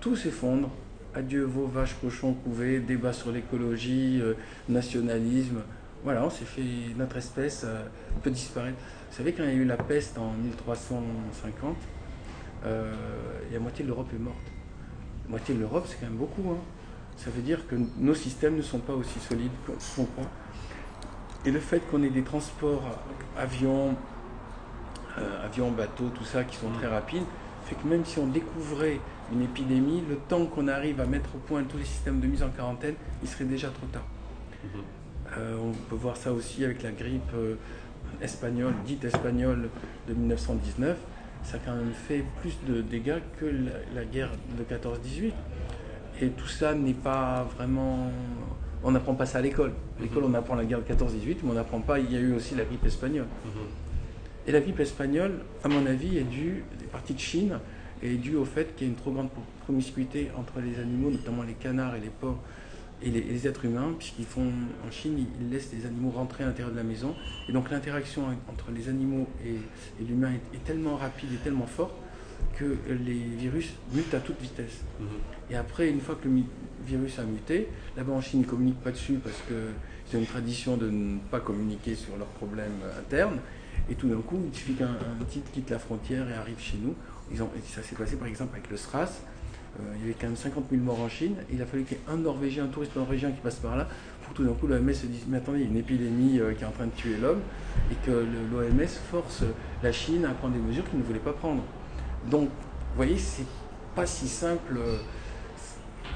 tout s'effondre. Adieu vos vaches, cochons couvés, débat sur l'écologie, euh, nationalisme. Voilà, on s'est fait, notre espèce euh, peut disparaître. Vous savez, quand il y a eu la peste en 1350, euh, il y a moitié de l'Europe est morte. Moitié de l'Europe, c'est quand même beaucoup. hein. Ça veut dire que nos systèmes ne sont pas aussi solides qu'on croit. Et le fait qu'on ait des transports avions, euh, avions, bateaux, tout ça, qui sont très rapides, fait que même si on découvrait une épidémie, le temps qu'on arrive à mettre au point tous les systèmes de mise en quarantaine, il serait déjà trop tard. Mhm. Euh, on peut voir ça aussi avec la grippe espagnole, dite espagnole de 1919. Ça a quand même fait plus de dégâts que la, la guerre de 14-18. Et tout ça n'est pas vraiment. On n'apprend pas ça à l'école. À l'école, on apprend la guerre de 14-18, mais on n'apprend pas. Il y a eu aussi la grippe espagnole. Mhm. Et la grippe espagnole, à mon avis, est due, des parties de Chine, est due au fait qu'il y a une trop grande promiscuité entre les animaux, notamment les canards et les porcs, et les, les êtres humains, puisqu'ils font, en Chine, ils, ils laissent les animaux rentrer à l'intérieur de la maison. Et donc l'interaction entre les animaux et, et l'humain est, est tellement rapide et tellement forte que les virus mutent à toute vitesse. Mhm. Et après, une fois que le virus a muté, là-bas en Chine, ils ne communiquent pas dessus parce que c'est une tradition de ne pas communiquer sur leurs problèmes internes. Et tout d'un coup, il suffit qu'un un type quitte la frontière et arrive chez nous. Ils ont, et ça s'est passé par exemple avec le SRAS. Euh, il y avait quand même 50 000 morts en Chine. Il a fallu qu'il y ait un Norvégien, un touriste norvégien qui passe par là pour que tout d'un coup l'OMS se dise Mais attendez, il y a une épidémie euh, qui est en train de tuer l'homme et que l'OMS force la Chine à prendre des mesures qu'il ne voulait pas prendre. Donc, vous voyez, c'est pas si simple.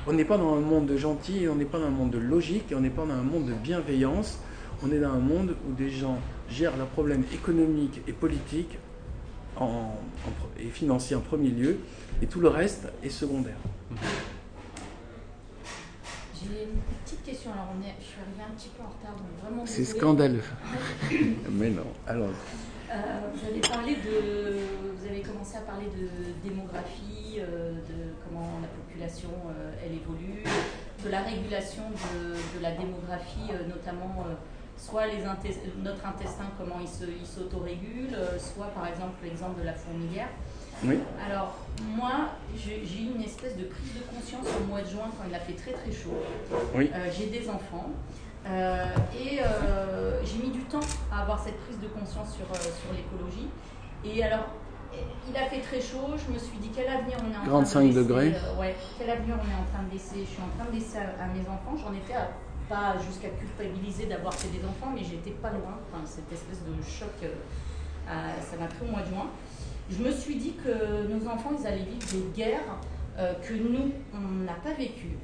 On n'est pas dans un monde de gentil, on n'est pas dans un monde de logique, on n'est pas dans un monde de bienveillance. On est dans un monde où des gens gèrent leurs problèmes économiques et politiques et financiers en premier lieu, et tout le reste est secondaire. J'ai une petite question. Alors, on est, je suis arrivée un petit peu en retard, donc vraiment. C'est scandaleux. Mais non. Alors, Euh, vous avez parlé de, vous avez commencé à parler de démographie, euh, de comment la population euh, elle évolue, de la régulation de, de la démographie, euh, notamment euh, soit les notre intestin comment il s'autorégule, euh, soit par exemple l'exemple de la fourmilière. Oui. Alors moi j'ai eu une espèce de prise de conscience au mois de juin quand il a fait très très chaud. Oui. Euh, j'ai des enfants. Euh, et euh, j'ai mis du temps à avoir cette prise de conscience sur, sur l'écologie. Et alors, il a fait très chaud, je me suis dit quel avenir on est en 45 train de laisser. degrés. ouais, quel avenir on est en train de laisser? Je suis en train de laisser à, à mes enfants. J'en étais à, pas jusqu'à culpabiliser d'avoir fait des enfants, mais j'étais pas loin. Enfin, cette espèce de choc, ça m'a pris au mois de juin. Je me suis dit que nos enfants, ils allaient vivre des guerres euh, que nous, on n'a pas vécues.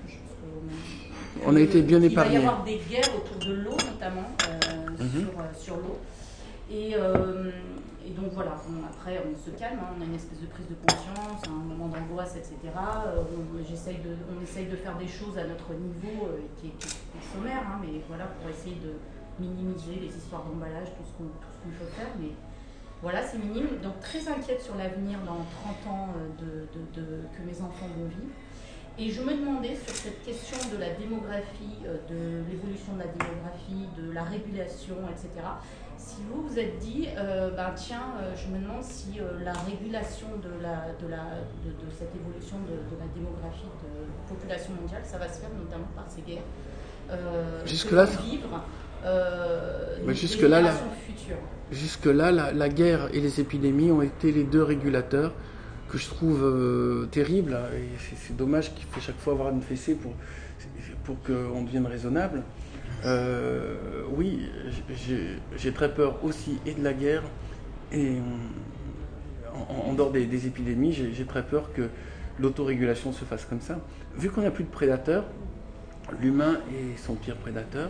On a été bien il va y épargnés. avoir des guerres autour de l'eau, notamment, euh, Mhm. sur, euh, sur l'eau. Et, euh, et donc voilà, après on se calme, hein, on a une espèce de prise de conscience, un moment d'angoisse, etc. On, de, on essaye de faire des choses à notre niveau qui, est, qui est sommaire, hein, mais voilà, pour essayer de minimiser les histoires d'emballage, tout ce qu'on qu'on peut faire. Mais voilà, c'est minime. Donc très inquiète sur l'avenir dans 30 ans euh, de, de- de- que mes enfants vont vivre. Et je me demandais sur cette question de la démographie, euh, de l'évolution de la démographie, de la régulation, etc. Si vous vous êtes dit, euh, ben tiens, euh, je me demande si euh, la régulation de, la, de, la, de, de cette évolution de, de la démographie de la population mondiale, ça va se faire notamment par ces guerres. Jusque-là, vivre Mais les jusque-là, la- guerre et les épidémies ont été les deux régulateurs que je trouve euh, terribles. Et c'est- dommage qu'il faut chaque fois avoir une fessée pour, pour qu'on devienne raisonnable. Euh, oui, j'ai- très peur aussi et de la guerre et en, en dehors des, des épidémies, j'ai très peur que l'autorégulation se fasse comme ça. Vu qu'on n'a plus de prédateurs, l'humain est son pire prédateur.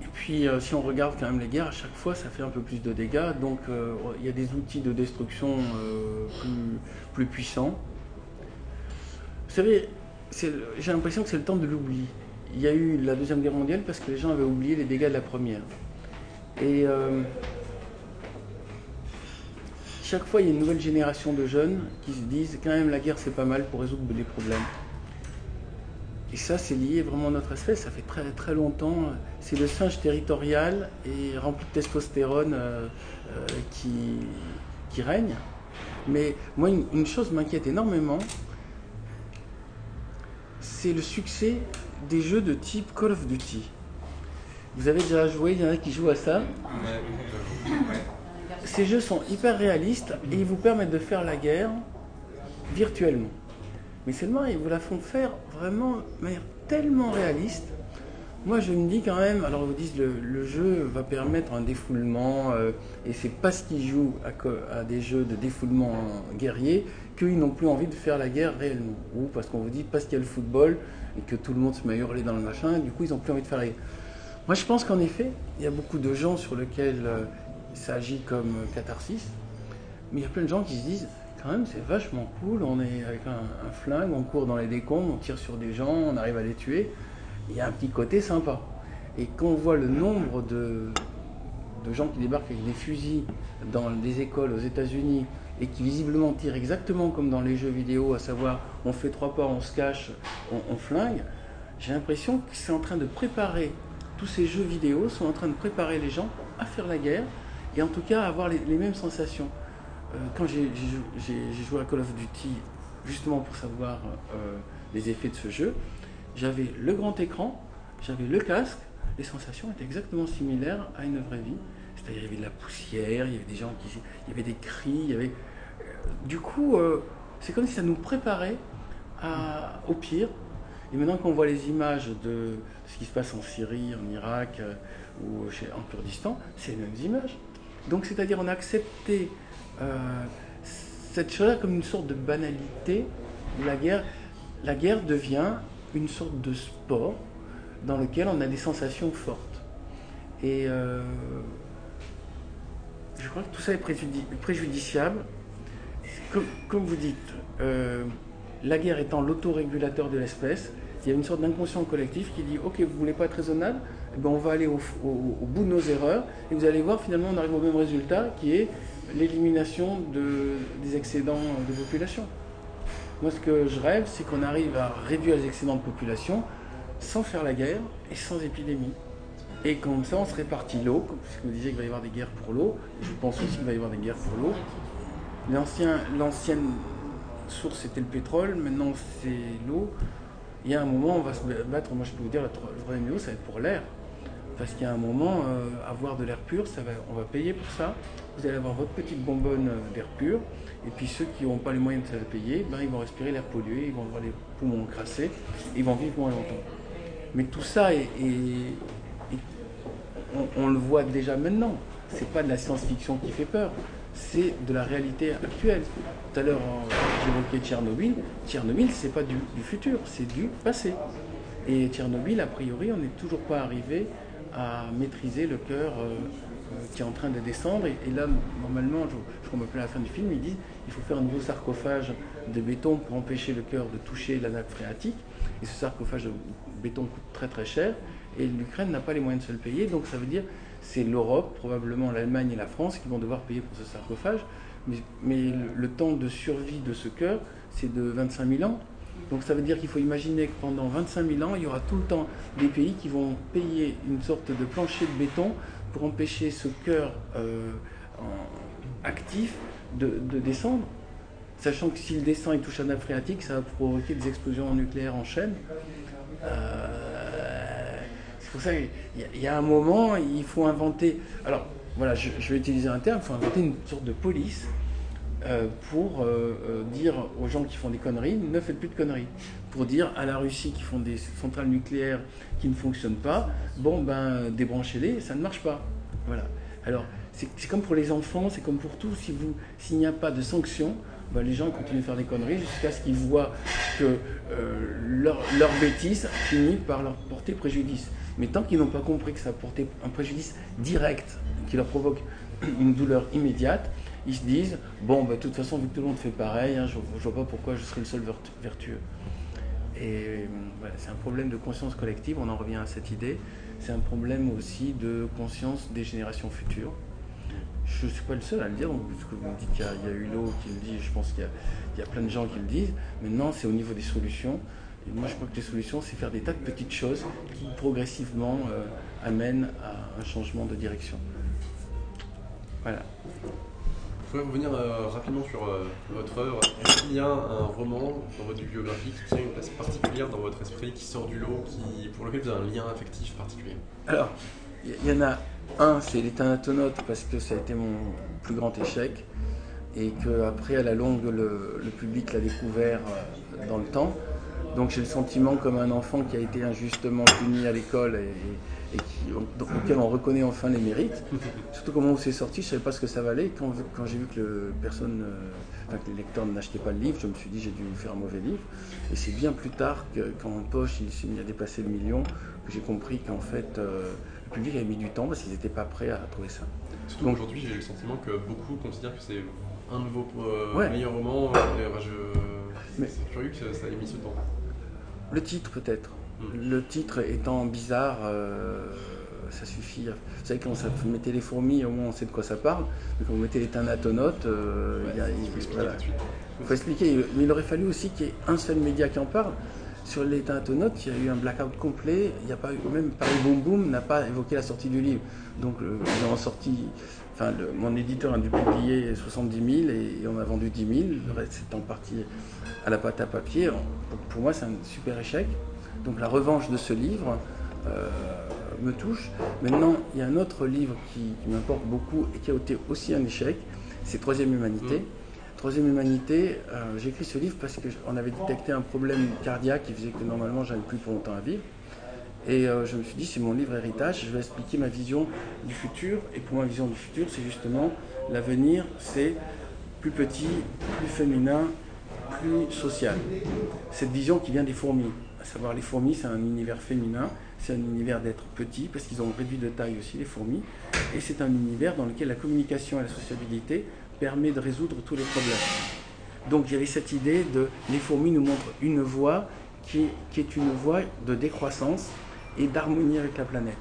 Et puis, euh, si on regarde quand même les guerres, à chaque fois, ça fait un peu plus de dégâts. Donc, euh, il y a des outils de destruction euh, plus, plus puissants. Vous savez, j'ai l'impression que c'est le temps de l'oubli. Il y a eu la Deuxième Guerre mondiale parce que les gens avaient oublié les dégâts de la Première. Et chaque fois, il y a une nouvelle génération de jeunes qui se disent quand même la guerre, c'est pas mal pour résoudre des problèmes. Et ça, c'est lié vraiment à notre espèce. Ça fait très très longtemps. C'est le singe territorial et rempli de testostérone euh, euh, qui, qui règne. Mais moi, une, une chose m'inquiète énormément. C'est le succès des jeux de type Call of Duty. Vous avez déjà joué, il y en a qui jouent à ça. Ces jeux sont hyper réalistes et ils vous permettent de faire la guerre virtuellement. Mais seulement, ils vous la font faire vraiment de manière tellement réaliste. Moi, je me dis quand même, alors vous disent le, le jeu va permettre un défoulement, euh, et c'est parce qu'ils jouent à, à des jeux de défoulement guerrier qu'ils n'ont plus envie de faire la guerre réellement. Ou parce qu'on vous dit parce qu'il y a le football et que tout le monde se met à hurler dans le machin, et du coup ils n'ont plus envie de faire la guerre. Moi, je pense qu'en effet, il y a beaucoup de gens sur lesquels euh, ça agit comme euh, catharsis, mais il y a plein de gens qui se disent quand même c'est vachement cool, on est avec un, flingue, on court dans les décombres, on tire sur des gens, on arrive à les tuer. Il y a un petit côté sympa. Et quand on voit le nombre de, gens qui débarquent avec des fusils dans des écoles aux États-Unis et qui visiblement tirent exactement comme dans les jeux vidéo, à savoir on fait trois pas, on se cache, on, flingue, j'ai l'impression que c'est en train de préparer, tous ces jeux vidéo sont en train de préparer les gens à faire la guerre et en tout cas à avoir les mêmes sensations. Euh, quand j'ai j'ai jou- j'ai- j'ai joué à Call of Duty, justement pour savoir euh, les effets de ce jeu, j'avais le grand écran, j'avais le casque, les sensations étaient exactement similaires à une vraie vie. C'est-à-dire il y avait de la poussière, il y avait des gens qui... Il y avait des cris, il y avait... euh, Du coup, c'est comme si ça nous préparait au pire. Et maintenant qu'on voit les images de ce qui se passe en Syrie, en Irak ou en Kurdistan, c'est les mêmes images. Donc c'est-à-dire on a accepté cette chose-là comme une sorte de banalité. La guerre, la guerre devient une sorte de sport dans lequel on a des sensations fortes. Et euh, je crois que tout ça est préjudi- préjudiciable. Comme, vous dites, euh, la guerre étant l'autorégulateur de l'espèce, il y a une sorte d'inconscient collectif qui dit Ok, vous voulez pas être raisonnable Eh ben, On va aller au bout de nos erreurs et vous allez voir, finalement, on arrive au même résultat qui est l'élimination de- des excédents de population. Moi, ce que je rêve, c'est qu'on arrive à réduire les excédents de population sans faire la guerre et sans épidémie. Et comme ça, on se répartit l'eau, puisque vous disiez qu'il va y avoir des guerres pour l'eau. Je pense aussi qu'il va y avoir des guerres pour l'eau. L'ancien- L'ancienne source c'était le pétrole, maintenant c'est l'eau. Il y a un moment, on va se battre, moi je peux vous dire, le problème de l'eau, ça va être pour l'air. Parce qu'il y a un moment, euh, avoir de l'air pur, ça va, on va payer pour ça. Vous allez avoir votre petite bonbonne euh, d'air pur. Et puis ceux qui n'ont pas les moyens de se la payer, ben, ils vont respirer l'air pollué, ils vont avoir les poumons crassés, ils vont vivre moins longtemps. Mais tout ça on, le voit déjà maintenant. C'est pas de la science-fiction qui fait peur, c'est de la réalité actuelle. Tout à l'heure, j'évoquais Tchernobyl. Tchernobyl, c'est pas du futur, c'est du passé. Et Tchernobyl, a priori, on n'est toujours pas arrivé à maîtriser le cœur euh, qui est en train de descendre. Et, là, normalement, je, je crois à la fin du film, ils disent il faut faire un nouveau sarcophage de béton pour empêcher le cœur de toucher la nappe phréatique. Et ce sarcophage de béton coûte très très cher. Et l'Ukraine n'a pas les moyens de se le payer. Donc ça veut dire c'est l'Europe, probablement l'Allemagne et la France, qui vont devoir payer pour ce sarcophage. Mais, le, temps de survie de ce cœur, c'est de 25 000 ans. Donc ça veut dire qu'il faut imaginer que pendant 25 000 ans, il y aura tout le temps des pays qui vont payer une sorte de plancher de béton pour empêcher ce cœur euh, actif de, descendre. Sachant que s'il descend et touche un nappe phréatique, ça va provoquer des explosions nucléaires en chaîne. Euh, c'est pour ça qu'il y, a un moment, il faut inventer. Alors, voilà, je, vais utiliser un terme, il faut inventer une sorte de police euh, pour euh, euh, dire aux gens qui font des conneries, ne faites plus de conneries. Pour dire à la Russie qui font des centrales nucléaires qui ne fonctionnent pas, bon ben débranchez-les, ça ne marche pas. Voilà. Alors, c'est comme pour les enfants, c'est comme pour tout. S'il n'y a pas de sanctions, ben, les gens continuent de faire des conneries jusqu'à ce qu'ils voient que leur, leur bêtise finit par leur porter préjudice. Mais tant qu'ils n'ont pas compris que ça portait un préjudice direct qui leur provoque une douleur immédiate, ils se disent bon, bah, de toute façon, vu que tout le monde fait pareil, hein, je ne vois pas pourquoi je serais le seul vertueux. Et voilà, c'est un problème de conscience collective, on en revient à cette idée. C'est un problème aussi de conscience des générations futures. Je ne suis pas le seul à le dire, puisque vous me dites qu'il y, a l'eau qui le dit, je pense qu'il y, a plein de gens qui le disent. Maintenant, c'est au niveau des solutions. Et moi, je crois que les solutions, c'est faire des tas de petites choses qui progressivement euh, amènent à un changement de direction. Voilà. Je voudrais revenir euh, rapidement sur euh, votre œuvre. Est-ce qu'il y a un roman dans votre biographie qui tient une place particulière dans votre esprit, qui sort du lot, qui, pour lequel vous avez un lien affectif particulier Alors, il y, en a un, c'est Les parce que ça a été mon plus grand échec, et qu'après, à la longue, le, public l'a découvert euh, dans le temps. Donc j'ai le sentiment comme un enfant qui a été injustement puni à l'école et qui, auquel on reconnaît enfin les mérites. Surtout comment on s'est sorti, je ne savais pas ce que ça valait. Quand, quand j'ai vu que, le personne, euh, que les lecteurs n'achetaient pas le livre, je me suis dit j'ai dû faire un mauvais livre. Et c'est bien plus tard, que, quand en poche il s'est mis à dépasser le million, que j'ai compris qu'en fait euh, le public avait mis du temps parce qu'ils n'étaient pas prêts à trouver ça. Surtout aujourd'hui, j'ai le sentiment que beaucoup considèrent que c'est un nouveau euh, meilleur roman. je... C'est curieux que ça ait mis ce temps. Le titre peut-être. Le titre étant bizarre, euh, ça suffit. Vous savez, quand vous mettez les fourmis, au moins on sait de quoi ça parle. Mais quand vous mettez les thanatonautes, euh, il, faut expliquer. Mais il aurait fallu aussi qu'il y ait un seul média qui en parle. Sur les thanatonautes, il y a eu un blackout complet. Il n'y a pas eu, même Paris Boom Boom n'a pas évoqué la sortie du livre. Donc, ils ont sorti. Enfin, mon éditeur a dû publier 70 000 et, on a vendu 10 000. Le reste, c'est en partie à la pâte à papier. pour moi, c'est un super échec. Donc la revanche de ce livre euh, me touche. Maintenant, il y a un autre livre qui, m'importe beaucoup et qui a été aussi un échec, c'est Troisième Humanité. Mm. Troisième Humanité, euh, j'ai écrit ce livre parce qu'on avait détecté un problème cardiaque qui faisait que normalement j'avais plus pour longtemps à vivre. Et euh, je me suis dit, c'est mon livre héritage, je vais expliquer ma vision du futur. Et pour ma vision du futur, c'est justement l'avenir, c'est plus petit, plus féminin, plus social. Cette vision qui vient des fourmis savoir les fourmis, c'est un univers féminin, c'est un univers d'être petit, parce qu'ils ont réduit de taille aussi les fourmis, et c'est un univers dans lequel la communication et la sociabilité permet de résoudre tous les problèmes. Donc il y avait cette idée de les fourmis nous montrent une voie qui, est une voie de décroissance et d'harmonie avec la planète.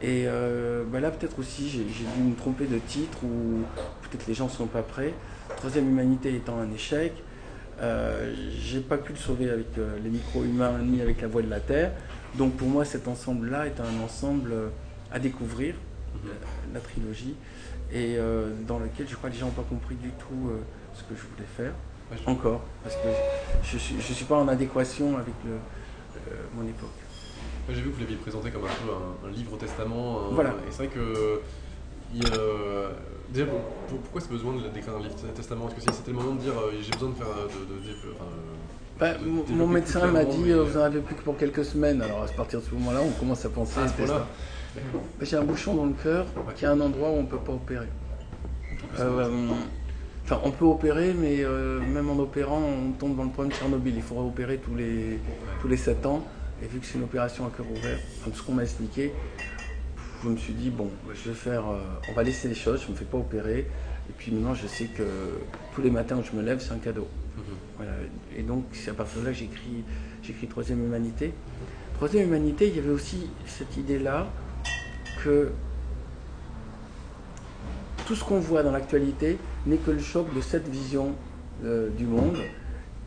Et euh, ben là peut-être aussi j'ai dû me tromper de titre ou peut-être les gens ne sont pas prêts. Troisième humanité étant un échec, euh, j'ai pas pu le sauver avec euh, les micro-humains ni avec la voie de la Terre. Donc pour moi, cet ensemble-là est un ensemble euh, à découvrir, la, trilogie, et dans lequel je crois que les gens n'ont pas compris du tout ce que je voulais faire. Encore, parce que je ne suis, je suis pas en adéquation avec le, mon époque. J'ai vu que vous l'aviez présenté comme un peu un, livre testament. voilà. Et c'est vrai que il, Déjà, pourquoi ce besoin d'écrire un livre testament Est-ce que c'était le moment de dire euh, j'ai besoin de faire euh, de, bah, mon médecin m'a dit euh, vous en avez plus que pour quelques semaines. Alors à partir de ce moment-là, on commence à penser à ce bah, J'ai un bouchon dans le cœur qui est un endroit où on ne peut pas opérer. enfin, on peut opérer, mais même en opérant, on tombe dans le problème de Tchernobyl. Il faudra opérer tous les, tous les 7 ans. Et vu que c'est une opération à cœur ouvert, comme ce qu'on m'a expliqué, je me suis dit, bon, je vais faire, euh, on va laisser les choses, je ne me fais pas opérer. Et puis maintenant, je sais que tous les matins où je me lève, c'est un cadeau. Mhm. Voilà. Et donc, c'est à partir de là que j'écris, j'écris Troisième Humanité. Troisième Humanité, il y avait aussi cette idée-là que tout ce qu'on voit dans l'actualité n'est que le choc de cette vision euh, du monde.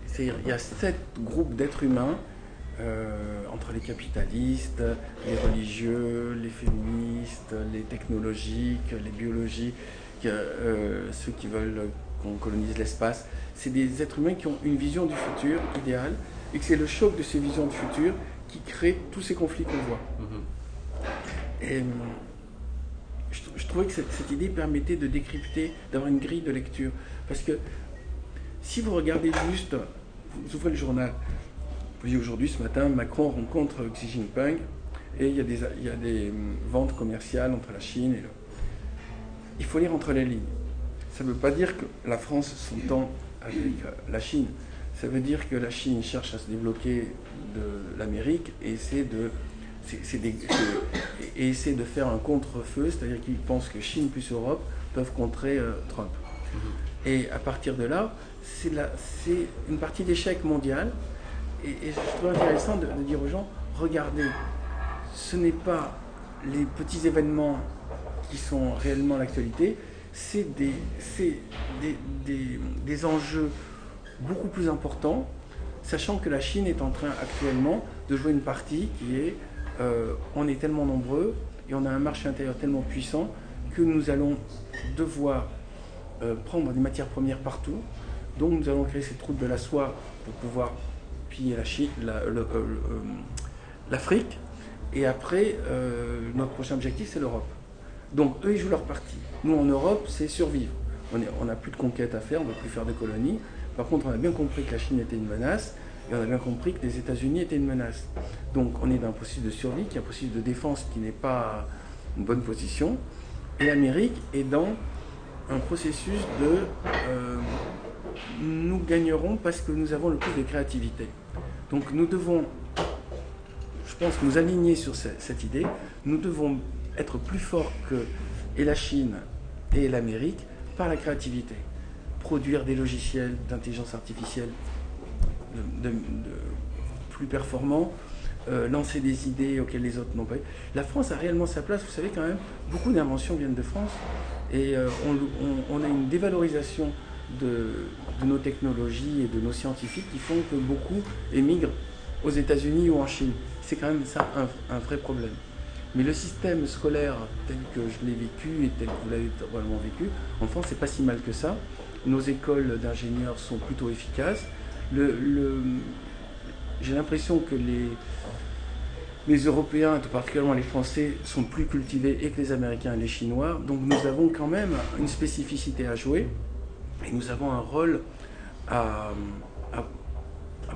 C'est-à-dire, il y a sept groupes d'êtres humains, euh, entre les capitalistes, les religieux, les féministes, les technologiques, les biologiques, euh, ceux qui veulent qu'on colonise l'espace. C'est des êtres humains qui ont une vision du futur idéal et que c'est le choc de ces visions du futur qui crée tous ces conflits qu'on voit. Mhm. Et je, je trouvais que cette, cette idée permettait de décrypter, d'avoir une grille de lecture. Parce que si vous regardez juste, vous ouvrez le journal, voyez aujourd'hui, ce matin, Macron rencontre Xi Jinping et il y a des, il y a des hum, ventes commerciales entre la Chine et le... Il faut lire entre les lignes. Ça ne veut pas dire que la France s'entend avec euh, la Chine. Ça veut dire que la Chine cherche à se débloquer de l'Amérique et essaie de, des- et essaie de faire un contre-feu, c'est-à-dire qu'ils pensent que Chine plus Europe peuvent contrer euh, Trump. Et à partir de là, c'est une partie d'échec mondial. Et, je trouve intéressant de, dire aux gens, regardez, ce n'est pas les petits événements qui sont réellement l'actualité, c'est des, c'est des, des- des enjeux beaucoup plus importants, sachant que la Chine est en train actuellement de jouer une partie qui est, euh, on est tellement nombreux et on a un marché intérieur tellement puissant que nous allons devoir euh, prendre des matières premières partout. Donc nous allons créer cette route de la soie pour pouvoir piller la Chine, la- le- euh, euh, l'Afrique. Et après, euh, notre prochain objectif, c'est l'Europe. Donc eux, ils jouent leur partie. Nous, en Europe, c'est survivre. On n'a plus de conquête à faire, on ne va plus faire de colonies. Par contre, on a bien compris que la Chine était une menace et on a bien compris que les États-Unis étaient une menace. Donc on est dans un processus de survie, qui est un processus de défense qui n'est pas une bonne position. Et l'Amérique est dans un processus de nous gagnerons parce que nous avons le plus de créativité. Donc nous devons, je pense, nous aligner sur ce- cette idée. Nous devons être plus forts que et la Chine et l'Amérique par la créativité. Produire des logiciels d'intelligence artificielle plus performants, euh, lancer des idées auxquelles les autres n'ont pas eu. La France a réellement sa place. Vous savez quand même, beaucoup d'inventions viennent de France et euh, on a une dévalorisation de, nos technologies et de nos scientifiques qui font que beaucoup émigrent aux États-Unis ou en Chine. C'est quand même ça un, vrai problème. Mais le système scolaire tel que je l'ai vécu et tel que vous l'avez probablement vécu, en France, c'est pas si mal que ça. Nos écoles d'ingénieurs sont plutôt efficaces. J'ai l'impression que les, les Européens, tout particulièrement les Français, sont plus cultivés et que les Américains et les Chinois. Donc nous avons quand même une spécificité à jouer et nous avons un rôle à,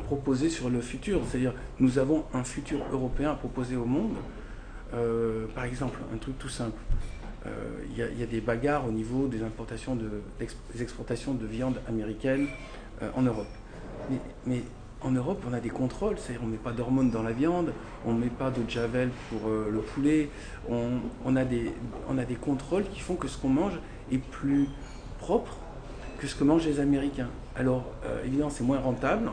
proposer sur le futur. C'est-à-dire nous avons un futur européen à proposer au monde. Euh, par exemple, un truc tout simple. Euh, Il y, a- il y a des bagarres au niveau des importations des exportations de viande américaine euh, en Europe. Mais, en Europe, on a des contrôles, c'est-à-dire on ne met pas d'hormones dans la viande, on ne met pas de javel pour euh, le poulet, on a des contrôles qui font que ce qu'on mange est plus propre que ce que mangent les Américains. Alors, euh, évidemment, c'est moins rentable,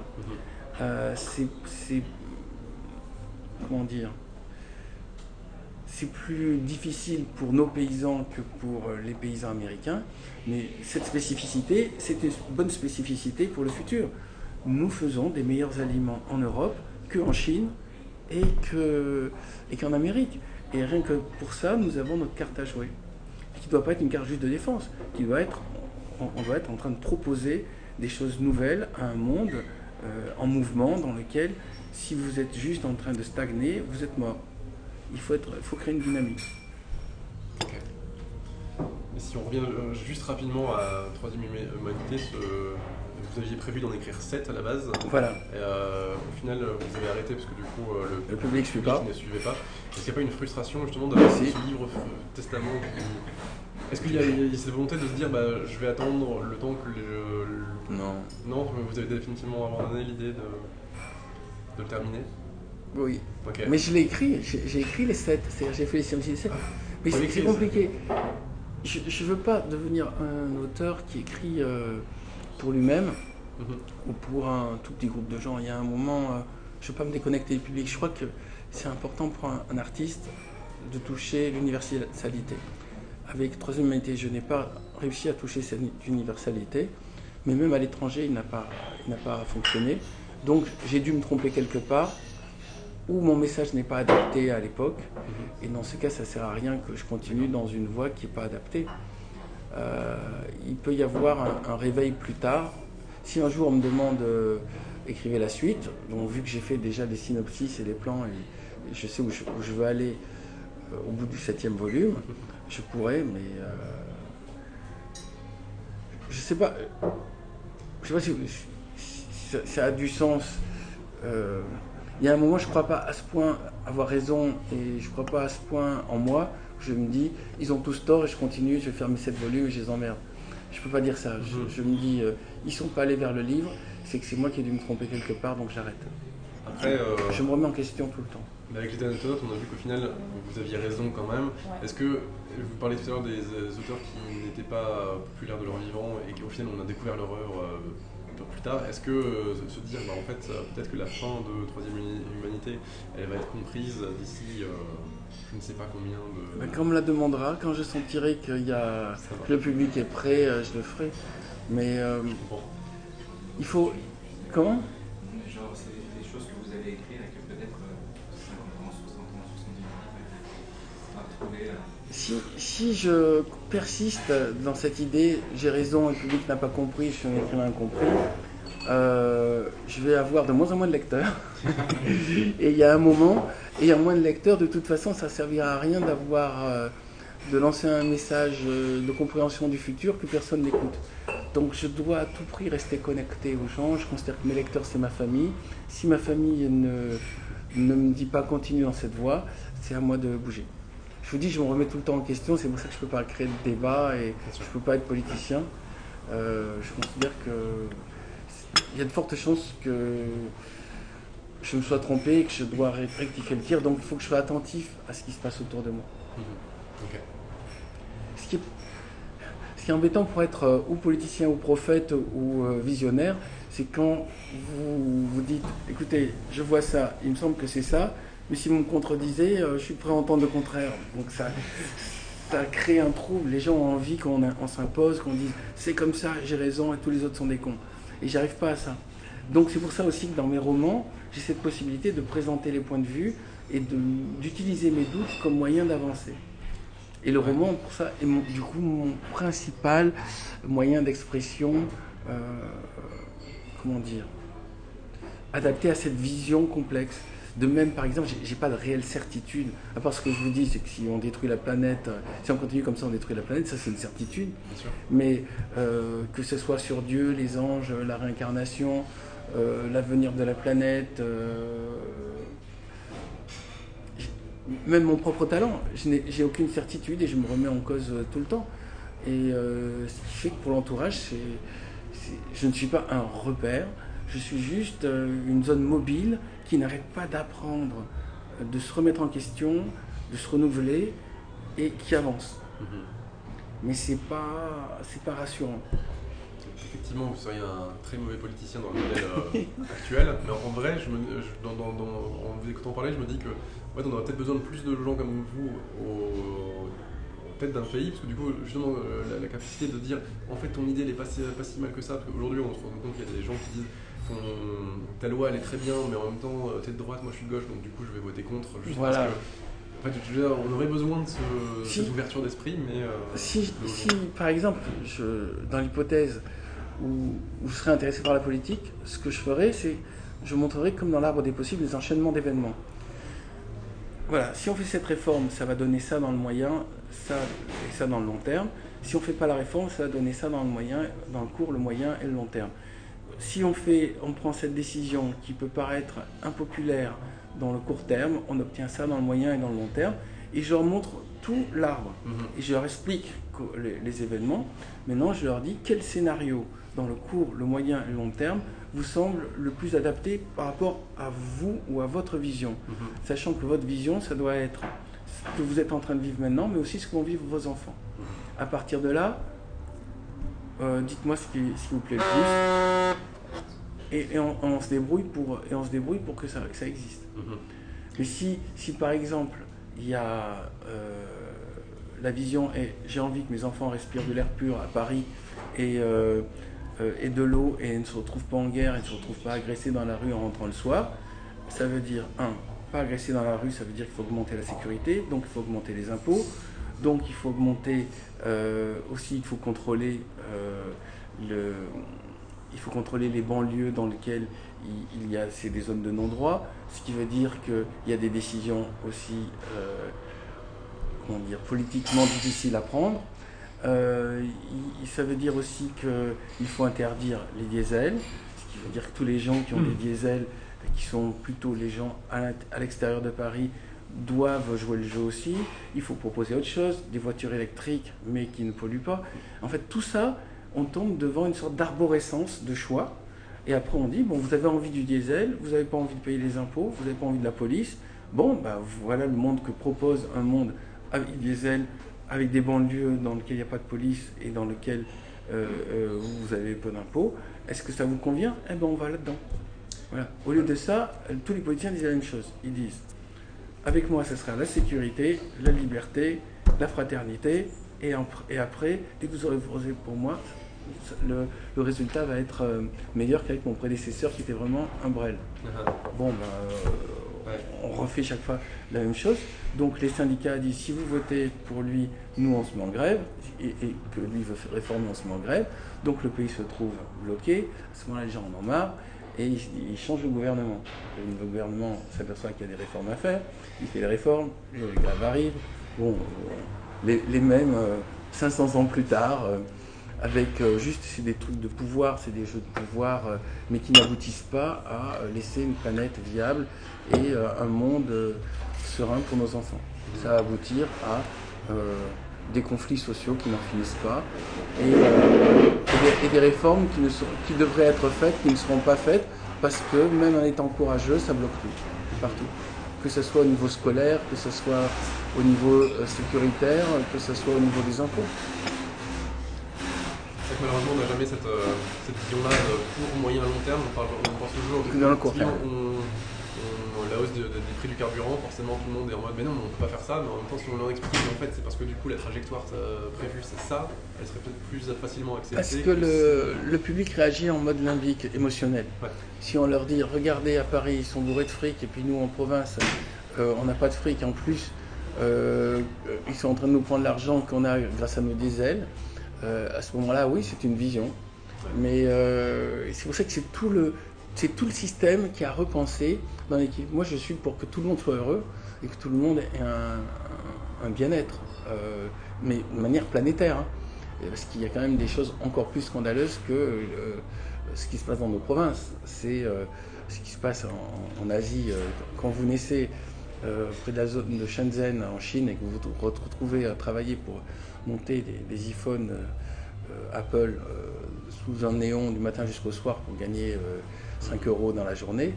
euh, c'est, Comment dire c'est plus difficile pour nos paysans que pour euh, les paysans américains, mais cette spécificité, c'est une bonne spécificité pour le futur. Nous faisons des meilleurs aliments en Europe qu'en Chine et que- et qu'en Amérique. Et rien que pour ça, nous avons notre carte à jouer. Qui ne doit pas être une carte juste de défense, qui doit être, on, on doit être en train de proposer des choses nouvelles à un monde euh, en mouvement dans lequel, si vous êtes juste en train de stagner, vous êtes mort. Il faut, être, faut créer une dynamique. Et si on revient euh, juste rapidement à Troisième Huma- Humanité, ce- vous aviez prévu d'en écrire 7 à la base. Voilà. Et euh, au final, vous avez arrêté parce que du coup, le, Le public suit pas. ne suivait pas. Est-ce qu'il n'y a pas une frustration justement d'avoir Si. ce livre testament qui- Est-ce qu'il y, a- il y a cette volonté de se dire, bah, je vais attendre le temps que le. le- Non. Non, vous avez définitivement abandonné l'idée de, de le terminer Oui. Mais je l'ai écrit, j'ai écrit les sept, c'est-à-dire j'ai fait les scientifiques sept. Mais c'est compliqué. Je ne veux pas devenir un auteur qui écrit euh, pour lui-même Mhm. ou pour un tout petit groupe de gens. Il y a un moment, euh, je ne veux pas me déconnecter du public. Je crois que c'est important pour un, un artiste de toucher l'universalité. Avec Troisième Humanité, je n'ai pas réussi à toucher cette universalité, mais même à l'étranger, il n'a pas, il pas fonctionné. Donc j'ai dû me tromper quelque part, ou mon message n'est pas adapté à l'époque, et dans ce cas, ça ne sert à rien que je continue dans une voie qui n'est pas adaptée. Euh, il peut y avoir un, un réveil plus tard. Si un jour on me demande euh, écrivez la suite, donc vu que j'ai fait déjà des synopsis et des plans, et, et je sais où je, où je veux aller euh, au bout du septième volume, je pourrais, mais euh, je sais pas. Je sais pas si, ça, ça a du sens. Euh, il y a un moment, je crois pas à ce point avoir raison et je crois pas à ce point en moi. Je me dis, ils ont tous tort et je continue, je vais faire mes sept volumes et je les emmerde. Je peux pas dire ça. Je, Mhm. je me dis, euh, ils sont pas allés vers le livre, c'est que c'est moi qui ai dû me tromper quelque part, donc j'arrête. Après, euh, Je me remets en question tout le temps. Mais avec les anecdotes, on a vu qu'au final, vous aviez raison quand même. Ouais. Est-ce que vous parlez tout à l'heure des euh, auteurs qui n'étaient pas populaires de leur vivant et qu'au final on a découvert l'horreur euh, un peu plus tard Est-ce que euh, se dire, bah, en fait, euh, peut-être que la fin de Troisième Humanité, elle va être comprise d'ici euh, je ne sais pas combien de. Quand on me la demandera, quand je sentirai qu'il y a, que le public est prêt, euh, je le ferai. Mais euh, Je comprends. il faut. Comment Genre, c'est des choses que vous allez écrire et que peut-être euh, 50 ans, 60 ans, 70 ans, on va retrouver là. Si, si je persiste dans cette idée, j'ai raison, le public n'a pas compris, je suis un écrivain incompris, euh, je vais avoir de moins en moins de lecteurs. et il y a un moment, et il y a moins de lecteurs, de toute façon, ça servira à rien d'avoir, euh, de lancer un message euh, de compréhension du futur que personne n'écoute. Donc je dois à tout prix rester connecté aux gens. Je considère que mes lecteurs, c'est ma famille. Si ma famille ne, ne me dit pas continue dans cette voie, c'est à moi de bouger. Je vous dis, je me remets tout le temps en question. C'est pour ça que je ne peux pas créer de débat et je ne peux pas être politicien. Euh, je considère que il y a de fortes chances que je me sois trompé et que je dois rectifier le tir. Donc il faut que je sois attentif à ce qui se passe autour de moi. Mhm. Ok. Ce qui est, ce qui est embêtant pour être euh, ou politicien ou prophète ou euh, visionnaire, c'est quand vous vous dites, écoutez, je vois ça, il me semble que c'est ça, mais si vous me contredisez, euh, je suis prêt à entendre le contraire. Donc ça, ça crée un trouble. Les gens ont envie qu'on s'impose, qu'on dise c'est comme ça, j'ai raison et tous les autres sont des cons. Et j'arrive pas à ça. Donc c'est pour ça aussi que dans mes romans, j'ai cette possibilité de présenter les points de vue et d'utiliser mes doutes comme moyen d'avancer. Et le roman, pour ça, est mon- du coup mon principal moyen d'expression, euh, comment dire, adapté à cette vision complexe. De même, par exemple, j'ai- pas de réelle certitude. À part ce que je vous dis, c'est que si on détruit la planète, euh, si on continue comme ça, on détruit la planète, ça c'est une certitude. Mais euh, que ce soit sur Dieu, les anges, la réincarnation, euh, l'avenir de la planète, euh, même mon propre talent, je n'ai- j'ai aucune certitude et je me remets en cause euh, tout le temps. Et euh, ce qui fait que pour l'entourage, je ne suis pas un repère, je suis juste euh, une zone mobile qui n'arrête pas d'apprendre, euh, de se remettre en question, de se renouveler et qui avance. Mhm. Mais c'est pas, c'est pas rassurant. Effectivement, vous seriez un très mauvais politicien dans le modèle euh, actuel, mais en vrai, je me, je- dans, dans- dans- en vous écoutant parler, je me dis que ouais, on aurait peut-être besoin de plus de gens comme vous au, aux têtes d'un pays, parce que du coup, justement, euh, la, la capacité de dire en fait ton idée elle est pas si, pas si mal que ça, parce qu'aujourd'hui on se rend compte qu'il y a des gens qui disent ton- ta loi elle est très bien, mais en même temps euh, t'es de droite, moi je suis de gauche, donc du coup je vais voter contre. Juste Voilà. parce que, en fait, je veux dire, on aurait besoin de ce- Si. cette ouverture d'esprit, mais. euh, Si, de- si, par exemple, je, dans l'hypothèse où, où je serais intéressé par la politique, ce que je ferais, c'est je montrerai comme dans l'arbre des possibles des enchaînements d'événements. Voilà, si on fait cette réforme, ça va donner ça dans le moyen, ça et ça dans le long terme. Si on ne fait pas la réforme, ça va donner ça dans le moyen, dans le court, le moyen et le long terme. Si on fait, on prend cette décision qui peut paraître impopulaire dans le court terme, on obtient ça dans le moyen et dans le long terme, et je leur montre tout l'arbre Mhm. et je leur explique les, les événements. Maintenant, je leur dis quel scénario dans le court, le moyen et le long terme vous semble le plus adapté par rapport à vous ou à votre vision. Mhm. Sachant que votre vision, ça doit être ce que vous êtes en train de vivre maintenant, mais aussi ce que vont vivre vos enfants. À partir de là, euh, dites-moi ce qui, ce qui vous plaît le plus, et, et on, on se débrouille pour, et on se débrouille pour que ça, que ça existe. Mhm. Mais si, si par exemple, il y a euh, la vision et j'ai envie que mes enfants respirent de l'air pur à Paris et, euh, et de l'eau et ne se retrouvent pas en guerre et ne se retrouvent pas agressés dans la rue en rentrant le soir, ça veut dire, un, pas agressés dans la rue, ça veut dire qu'il faut augmenter la sécurité, donc il faut augmenter les impôts, donc il faut augmenter aussi, il faut contrôler euh, le, il faut contrôler les banlieues dans lesquelles il, y a c'est des zones de non-droit, ce qui veut dire qu'il y a des décisions aussi euh, comment dire, politiquement difficiles à prendre. Euh, ça veut dire aussi qu'il faut interdire les diesels, ce qui veut dire que tous les gens qui ont des diesels, qui sont plutôt les gens à l'extérieur de Paris, doivent jouer le jeu aussi. Il faut proposer autre chose, des voitures électriques, mais qui ne polluent pas. En fait, tout ça, on tombe devant une sorte d'arborescence de choix. Et après, on dit, bon, vous avez envie du diesel, vous n'avez pas envie de payer les impôts, vous n'avez pas envie de la police. Bon, bah, voilà le monde que propose un monde avec diesel, avec des banlieues dans lesquelles il n'y a pas de police et dans lesquelles euh, euh, vous avez peu d'impôts. Est-ce que ça vous convient? Eh ben, on va là-dedans. Voilà. Au lieu de ça, tous les politiciens disent la même chose. Ils disent, avec moi, ce sera la sécurité, la liberté, la fraternité, et, en- et après, dès que vous aurez voté pour moi, le, le résultat va être euh, meilleur qu'avec mon prédécesseur qui était vraiment un brel. Mhm. Bon, ben, euh, Ouais. on refait chaque fois la même chose. Donc les syndicats disent si vous votez pour lui, nous on se met en grève, et, et que lui veut réformer, on se met en grève. Donc le pays se trouve bloqué. À ce moment-là, les gens en ont marre et ils changent de gouvernement. Le gouvernement s'aperçoit qu'il y a des réformes à faire. Il fait les réformes, les grèves arrivent. Bon, euh, les, mêmes euh, 500 ans plus tard. euh, avec euh, juste des trucs de pouvoir, c'est des jeux de pouvoir, mais qui n'aboutissent pas à laisser une planète viable et un monde serein pour nos enfants. Ça va aboutir à des conflits sociaux qui n'en finissent pas et des, et des réformes qui, ne sont- qui devraient être faites, qui ne seront pas faites parce que même en étant courageux, ça bloque tout, partout. Que ce soit au niveau scolaire, que ce soit au niveau euh, sécuritaire, que ce soit au niveau des impôts. Que malheureusement, on n'a jamais cette, euh, cette vision-là de court, moyen, long terme. On, parle, on pense toujours Que dans le court terme. on- la hausse de- de- des prix du carburant, forcément tout le monde est en mode mais non, mais on peut pas faire ça. Mais en même temps, si on leur explique qu'en fait, c'est parce que du coup, la trajectoire euh, prévue, c'est ça, elle serait peut-être plus facilement acceptée. Parce que le, le public réagit en mode limbique, émotionnel. Ouais. Si on leur dit, regardez à Paris, ils sont bourrés de fric, et puis nous en province, euh, on n'a pas de fric, en plus, euh, ils sont en train de nous prendre l'argent qu'on a grâce à nos diesels, euh, à ce moment-là, oui, c'est une vision. Mais euh, c'est pour ça que c'est tout le, c'est tout le système qui a repensé dans l'équipe. Moi, je suis pour que tout le monde soit heureux et que tout le monde ait un, bien-être, euh, mais de manière planétaire. hein. Parce qu'il y a quand même des choses encore plus scandaleuses que euh, ce qui se passe dans nos provinces. C'est euh, ce qui se passe en, Asie. quand vous naissez près de la zone de Shenzhen en Chine et que vous vous retrouvez à travailler pour monter des, iPhones Apple sous un néon du matin jusqu'au soir pour gagner 5 euros dans la journée,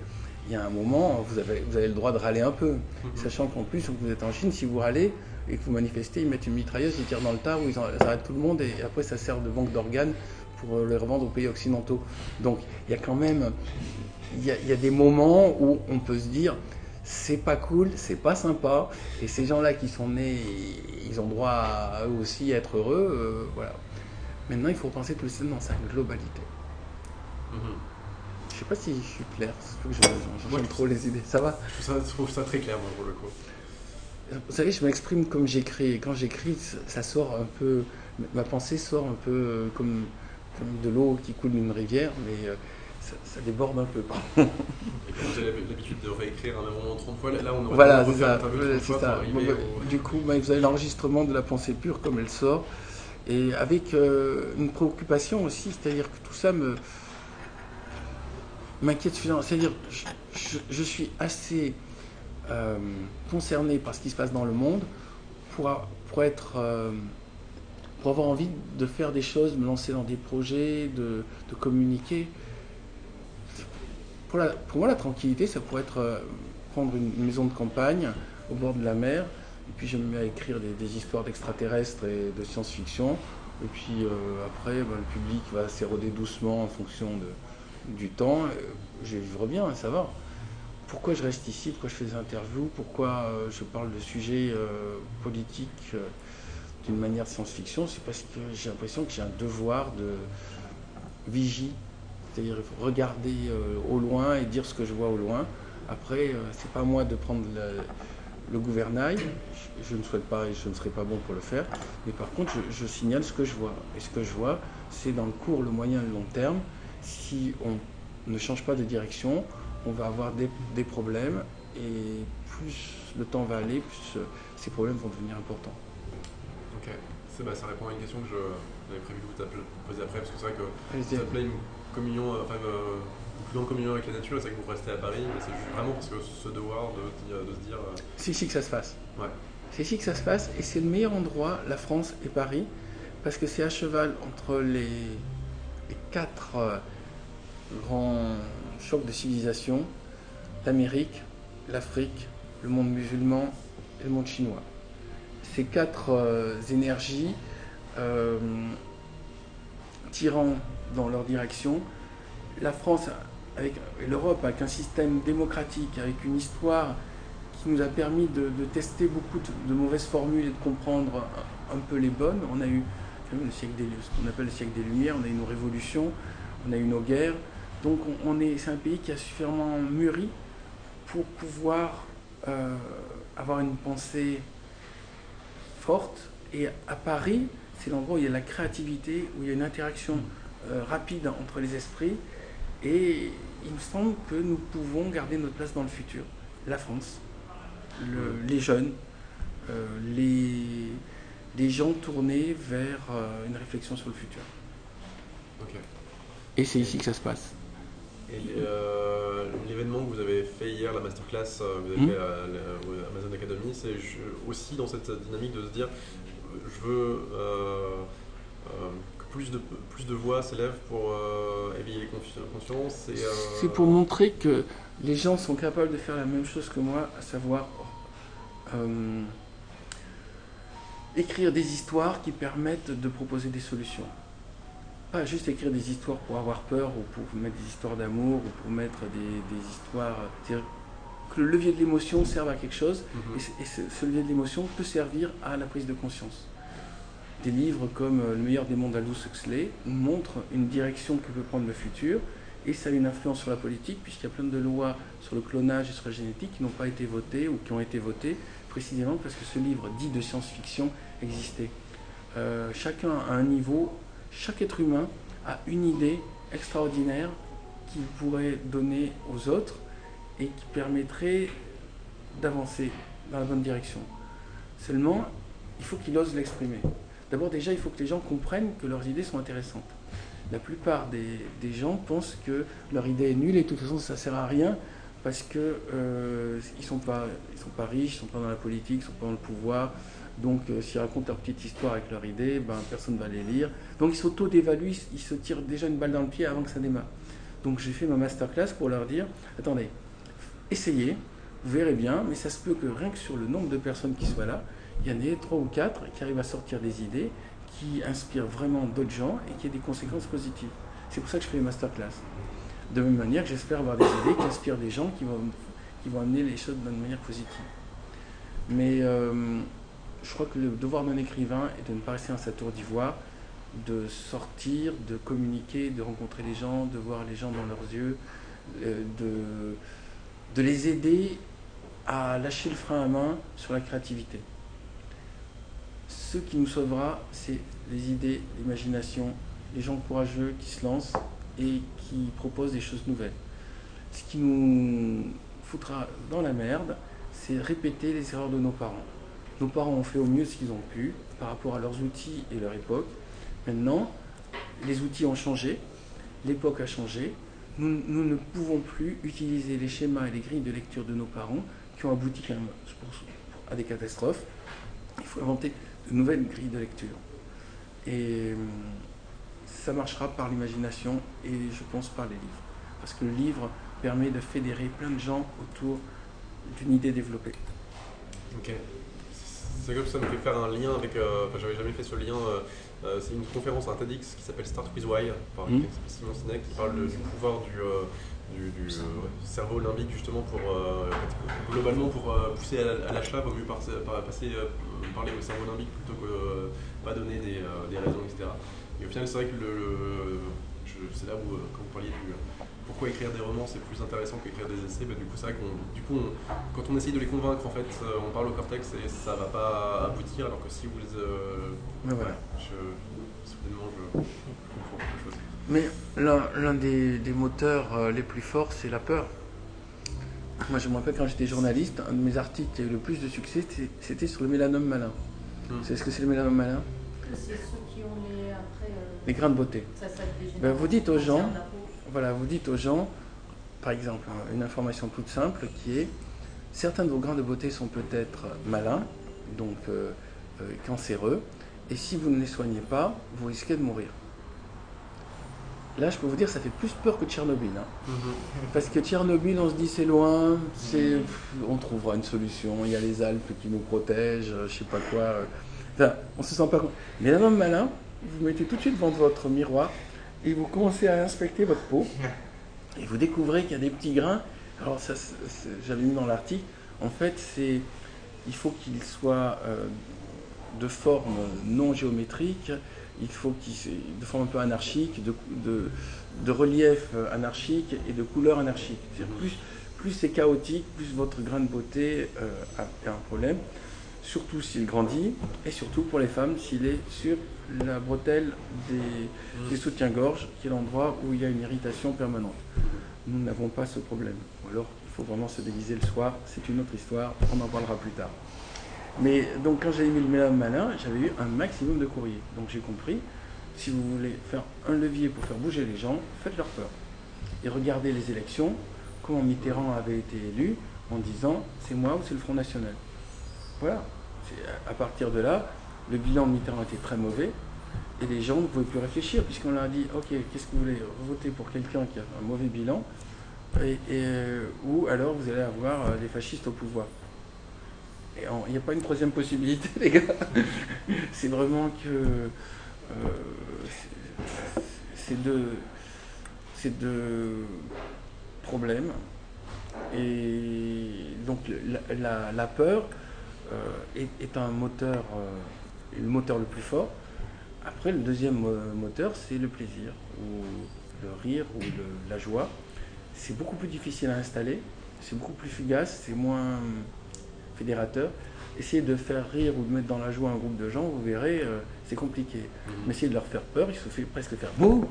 il y a un moment, vous avez, vous avez le droit de râler un peu. Sachant qu'en plus, vous êtes en Chine, si vous râlez et que vous manifestez, ils mettent une mitrailleuse, ils tirent dans le tas, où ils, en- ils arrêtent tout le monde et après ça sert de banque d'organes pour euh, les revendre aux pays occidentaux. Donc il y a quand même il y a, il y a des moments où on peut se dire c'est pas cool, c'est pas sympa, et ces gens-là qui sont nés, ils ont droit à eux aussi être heureux, euh, voilà. Maintenant, il faut penser tout le système dans sa globalité. Mhm. Sais pas si je suis clair, faut que je je- trop les idées. Ça va Je trouve ça, je trouve ça très clair, moi, pour le coup. Vous savez, je m'exprime comme j'écris, et quand j'écris, ça- ça sort un peu, ma pensée sort un peu euh, comme, comme de l'eau qui coule d'une rivière, mais euh, ça, ça déborde un peu. Et quand vous avez l'habitude de réécrire un moment 30 fois, là, on aurait Voilà, c'est ça. l'interview Voilà, 30 c'est fois ça. arriver Bon, bah, au- Du coup, bah, vous avez l'enregistrement de la pensée pure comme elle sort, et avec euh, une préoccupation aussi, c'est-à-dire que tout ça me m'inquiète suffisamment. C'est-à-dire, je, je- suis assez euh, concerné par ce qui se passe dans le monde pour, pour être euh, pour avoir envie de faire des choses, me lancer dans des projets, de, de communiquer. Pour, la- pour moi, la tranquillité, ça pourrait être euh, prendre une, une maison de campagne au bord de la mer, Et puis je me mets à écrire des, des histoires d'extraterrestres et de science-fiction. Et puis euh, après, ben, le public va s'éroder doucement en fonction de, du temps. Euh, Je vivre bien, ça va. Pourquoi je reste ici Pourquoi je fais des interviews Pourquoi euh, je parle de sujets euh, politiques d'une manière science-fiction C'est parce que j'ai l'impression que j'ai un devoir de vigie. C'est-à-dire regarder au loin et dire ce que je vois au loin. Après, c'est pas moi de prendre le, gouvernail. Je, je ne souhaite pas et je ne serai pas bon pour le faire. Mais par contre, je, je signale ce que je vois. Et ce que je vois, c'est dans le court, le moyen et le long terme. Si on ne change pas de direction, on va avoir des, des problèmes. Et plus le temps va aller, plus euh, ces problèmes vont devenir importants. Ok. Bah, ça répond à une question que j'avais prévu de vous poser après, parce que c'est vrai que ça appelait une communion, euh, enfin euh, une plus grande communion avec la nature, c'est vrai que vous restez à Paris, mais c'est vraiment parce que ce devoir de, se dire. euh, C'est ici que ça se passe. Ouais. C'est ici que ça se passe et c'est le meilleur endroit, la France et Paris, parce que c'est à cheval entre les quatre euh, grands chocs de civilisation, l'Amérique, l'Afrique, le monde musulman et le monde chinois. Ces quatre euh, énergies euh, tirant dans leur direction, la France avec, l'Europe avec un système démocratique, avec une histoire qui nous a permis de, tester beaucoup de, de mauvaises formules et de comprendre un, un peu les bonnes. On a eu le siècle des, ce qu'on appelle le siècle des Lumières, on a eu nos révolutions, on a eu nos guerres. Donc on, est, c'est un pays qui a suffisamment mûri pour pouvoir euh, avoir une pensée forte. Et à Paris, c'est l'endroit où il y a la créativité, où il y a une interaction euh, rapide entre les esprits. Et il me semble que nous pouvons garder notre place dans le futur. La France, le- les jeunes, euh, les, les gens tournés vers euh, une réflexion sur le futur. Et c'est ici que ça se passe. Et euh, l'événement que vous avez fait hier, la masterclass, euh, vous avez Mhm. fait à, Amazon Academy, c'est aussi dans cette dynamique de se dire je veux euh, euh, que plus de, plus de voix s'élèvent pour euh, éveiller les consciences. euh, C'est pour montrer que les gens sont capables de faire la même chose que moi, à savoir euh, écrire des histoires qui permettent de proposer des solutions. Pas juste écrire des histoires pour avoir peur ou pour mettre des histoires d'amour ou pour mettre des, des histoires. C'est-à-dire que le levier de l'émotion serve à quelque chose Mhm. et, ce- et ce, ce levier de l'émotion peut servir à la prise de conscience. Des livres comme euh, Le meilleur des mondes d'Aldous Huxley montrent une direction que peut prendre le futur et ça a une influence sur la politique puisqu'il y a plein de lois sur le clonage et sur la génétique qui n'ont pas été votées ou qui ont été votées précisément parce que ce livre dit de science-fiction existait. Euh, chacun à un niveau, chaque être humain a une idée extraordinaire qu'il pourrait donner aux autres et qui permettrait d'avancer dans la bonne direction. Seulement, il faut qu'il ose l'exprimer. D'abord, déjà, il faut que les gens comprennent que leurs idées sont intéressantes. La plupart des, gens pensent que leur idée est nulle et de toute façon, ça ne sert à rien parce qu'ils euh, ne sont, sont pas riches, ils ne sont pas dans la politique, ils ne sont pas dans le pouvoir. Donc, euh, s'ils racontent leur petite histoire avec leur idée, ben, personne ne va les lire. Donc, ils s'auto-dévaluent, ils, se tirent déjà une balle dans le pied avant que ça démarre. Donc, j'ai fait ma masterclass pour leur dire attendez, essayez, vous verrez bien, mais ça se peut que rien que sur le nombre de personnes qui soient là, il y en ait trois ou quatre qui arrivent à sortir des idées qui inspirent vraiment d'autres gens et qui aient des conséquences positives. C'est pour ça que je fais les masterclass. De même manière j'espère avoir des idées qui inspirent des gens qui vont, qui amener les choses d'une manière positive. Mais euh, je crois que le devoir d'un écrivain est de ne pas rester dans sa tour d'ivoire, de sortir, de communiquer, de rencontrer les gens, de voir les gens dans leurs yeux, euh, de, de les aider à lâcher le frein à main sur la créativité. Ce qui nous sauvera, c'est les idées, l'imagination, les gens courageux qui se lancent et qui proposent des choses nouvelles. Ce qui nous foutra dans la merde, c'est répéter les erreurs de nos parents. Nos parents ont fait au mieux ce qu'ils ont pu par rapport à leurs outils et leur époque. Maintenant, les outils ont changé, l'époque a changé. Nous, ne pouvons plus utiliser les schémas et les grilles de lecture de nos parents qui ont abouti quand même à des catastrophes. Il faut inventer de nouvelles grilles de lecture. Et hum, ça marchera par l'imagination et je pense par les livres. Parce que le livre permet de fédérer plein de gens autour d'une idée développée. Ok. C'est comme ça me fait faire un lien avec. euh, Enfin, j'avais jamais fait ce lien. euh, euh, c'est une conférence à un TEDx qui s'appelle Start with Why, par s'appelle Simon Sinek, qui parle de- du pouvoir du, du, cerveau limbique, justement, pour. globalement, pour pousser à, la- à l'achat, vaut mieux par- par- passer, parler au cerveau limbique plutôt que pas donner des, des raisons, etc. Et au final, c'est vrai que le, le- c'est là où, quand vous parliez du. Pourquoi écrire des romans c'est plus intéressant qu'écrire des essais bah, Du coup, c'est vrai qu'on, du coup, on- quand on essaye de les convaincre, en fait, euh, on parle au cortex et ça va pas aboutir, alors que si vous les. euh, Mais voilà. je, soudainement, je, je comprends quelque chose. Mais l'un des, des moteurs euh, les plus forts, c'est la peur. Moi, je me rappelle quand j'étais journaliste, un de mes articles qui a eu le plus de succès, c'était- sur le mélanome malin. Vous savez ce que c'est le mélanome malin? C'est ceux qui ont les. Après. euh, Les grains de beauté. ça, ça. Ben, vous dites aux gens- Voilà, vous dites aux gens, par exemple, hein, une information toute simple qui est certains de vos grains de beauté sont peut-être malins, donc euh, euh, cancéreux, et si vous ne les soignez pas, vous risquez de mourir. Là, je peux vous dire, ça fait plus peur que Tchernobyl. hein. Parce que Tchernobyl, on se dit c'est loin, c'est, on trouvera une solution, il y a les Alpes qui nous protègent, je sais pas quoi. euh. Enfin, on se sent pas. Mais un homme malin, vous mettez tout de suite devant votre miroir et vous commencez à inspecter votre peau et vous découvrez qu'il y a des petits grains. Alors, ça, j'avais mis dans l'article, en fait, c'est, il faut qu'il soit euh, de forme non géométrique, il faut qu'il soit de forme un peu anarchique, de, relief anarchique et de couleur anarchique. Plus, plus c'est chaotique, plus votre grain de beauté euh, a un problème, surtout s'il grandit, et surtout pour les femmes s'il est sur la bretelle des, des soutiens-gorge, qui est l'endroit où il y a une irritation permanente. Nous n'avons pas ce problème. Ou alors, il faut vraiment se déguiser le soir, c'est une autre histoire, on en parlera plus tard. Mais donc quand j'ai mis le mélanome malin, j'avais eu un maximum de courriers. Donc j'ai compris, si vous voulez faire un levier pour faire bouger les gens, faites leur peur. Et regardez les élections, comment Mitterrand avait été élu en disant c'est moi ou c'est le Front National. Voilà. À partir de là, le bilan de Mitterrand était très mauvais et les gens ne pouvaient plus réfléchir puisqu'on leur a dit ok, qu'est-ce que vous voulez voter pour quelqu'un qui a un mauvais bilan et, euh, ou alors vous allez avoir euh, les fascistes au pouvoir. Il n'y a pas une troisième possibilité, les gars. C'est vraiment que euh, c'est deux, c'est deux problèmes. Et donc la, peur est, est un moteur, euh, le moteur le plus fort. Après, le deuxième euh, moteur, c'est le plaisir, ou le rire, ou le- la joie. C'est beaucoup plus difficile à installer, c'est beaucoup plus fugace, c'est moins fédérateur. Essayez de faire rire ou de mettre dans la joie un groupe de gens, vous verrez, euh, c'est compliqué. Mais essayez de leur faire peur, il suffit presque faire bouh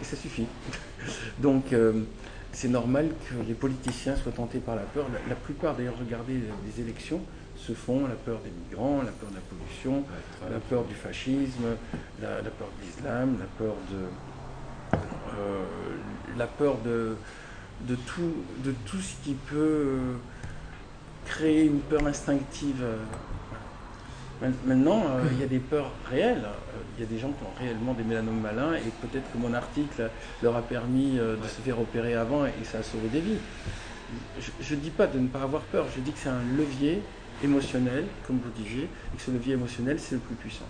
et ça suffit. Donc euh, c'est normal que les politiciens soient tentés par la peur. La, la plupart, d'ailleurs, regardez les élections, se font la peur des migrants, la peur de la pollution, la peur du fascisme, la, la peur de l'islam, la peur de euh, la peur de, de, tout, de tout ce qui peut euh, créer une peur instinctive. euh, Maintenant, euh, il y a des peurs réelles. Il y a des gens qui ont réellement des mélanomes malins et peut-être que mon article leur a permis euh, de se faire opérer avant et ça a sauvé des vies. Je ne dis pas de ne pas avoir peur, je dis que c'est un levier émotionnel, comme vous disiez, et que ce levier émotionnel, c'est le plus puissant.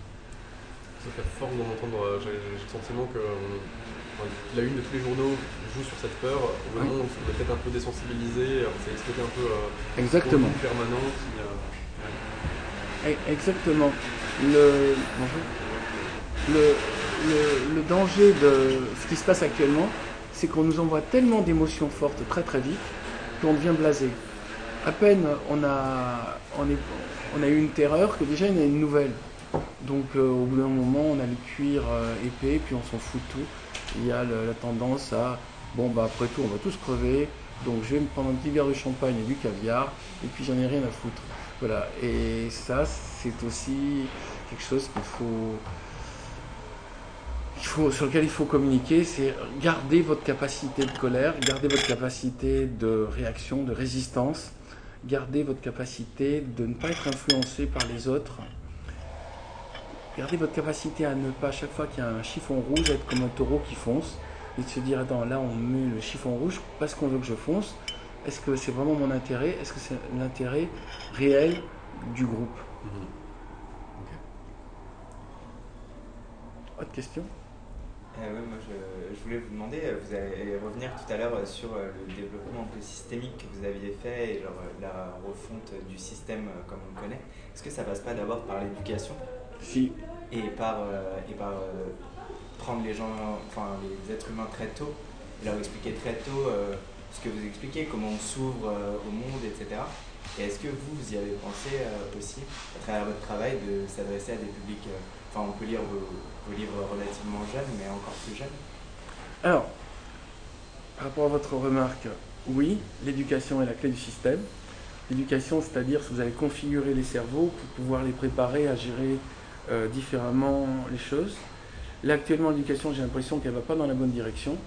Ça fait fort d'en entendre. euh, J'ai le sentiment que euh, enfin, la une de tous les journaux joue sur cette peur. Au Oui. est peut-être un peu désensibilisé, alors c'est ce côté un peu euh, Exactement. permanent qui. euh, E- Exactement. Le. Le, le- le danger de ce qui se passe actuellement, c'est qu'on nous envoie tellement d'émotions fortes très très vite qu'on devient blasé. À peine on a, on, a eu une terreur que déjà il y a une nouvelle. Donc euh, au bout d'un moment, on a le cuir euh, épais, puis on s'en fout de tout. Il y a la tendance à, bon bah après tout, on va tous crever, donc je vais me prendre un petit verre de champagne et du caviar, et puis j'en ai rien à foutre. Voilà, et ça, c'est aussi quelque chose qu'il faut, il faut- sur lequel il faut communiquer, c'est garder votre capacité de colère, garder votre capacité de réaction, de résistance, gardez votre capacité de ne pas être influencé par les autres. Gardez votre capacité à ne pas, à chaque fois qu'il y a un chiffon rouge, être comme un taureau qui fonce et de se dire Attends, là, on met le chiffon rouge parce qu'on veut que je fonce. Est-ce que c'est vraiment mon intérêt? Est-ce que c'est l'intérêt réel du groupe? Mhm. Autre question? Euh, ouais, moi, je, je voulais vous demander, euh, vous allez revenir tout à l'heure euh, sur le développement un peu systémique que vous aviez fait et genre, la refonte du système comme on le connaît. Est-ce que ça passe pas d'abord par l'éducation? Si. et par, euh, et par euh, prendre les gens, enfin les êtres humains très tôt, et leur expliquer très tôt ce que vous expliquez, comment on s'ouvre au monde, etc. Et est-ce que vous, vous y avez pensé aussi, à travers votre travail, de s'adresser à des publics, enfin on peut lire vos, vos livres relativement jeunes, mais encore plus jeunes Alors, par rapport à votre remarque, oui, l'éducation est la clé du système. L'éducation, c'est-à-dire que vous allez configurer les cerveaux pour pouvoir les préparer à gérer euh, différemment les choses. Là, actuellement, l'éducation, j'ai l'impression qu'elle ne va pas dans la bonne direction,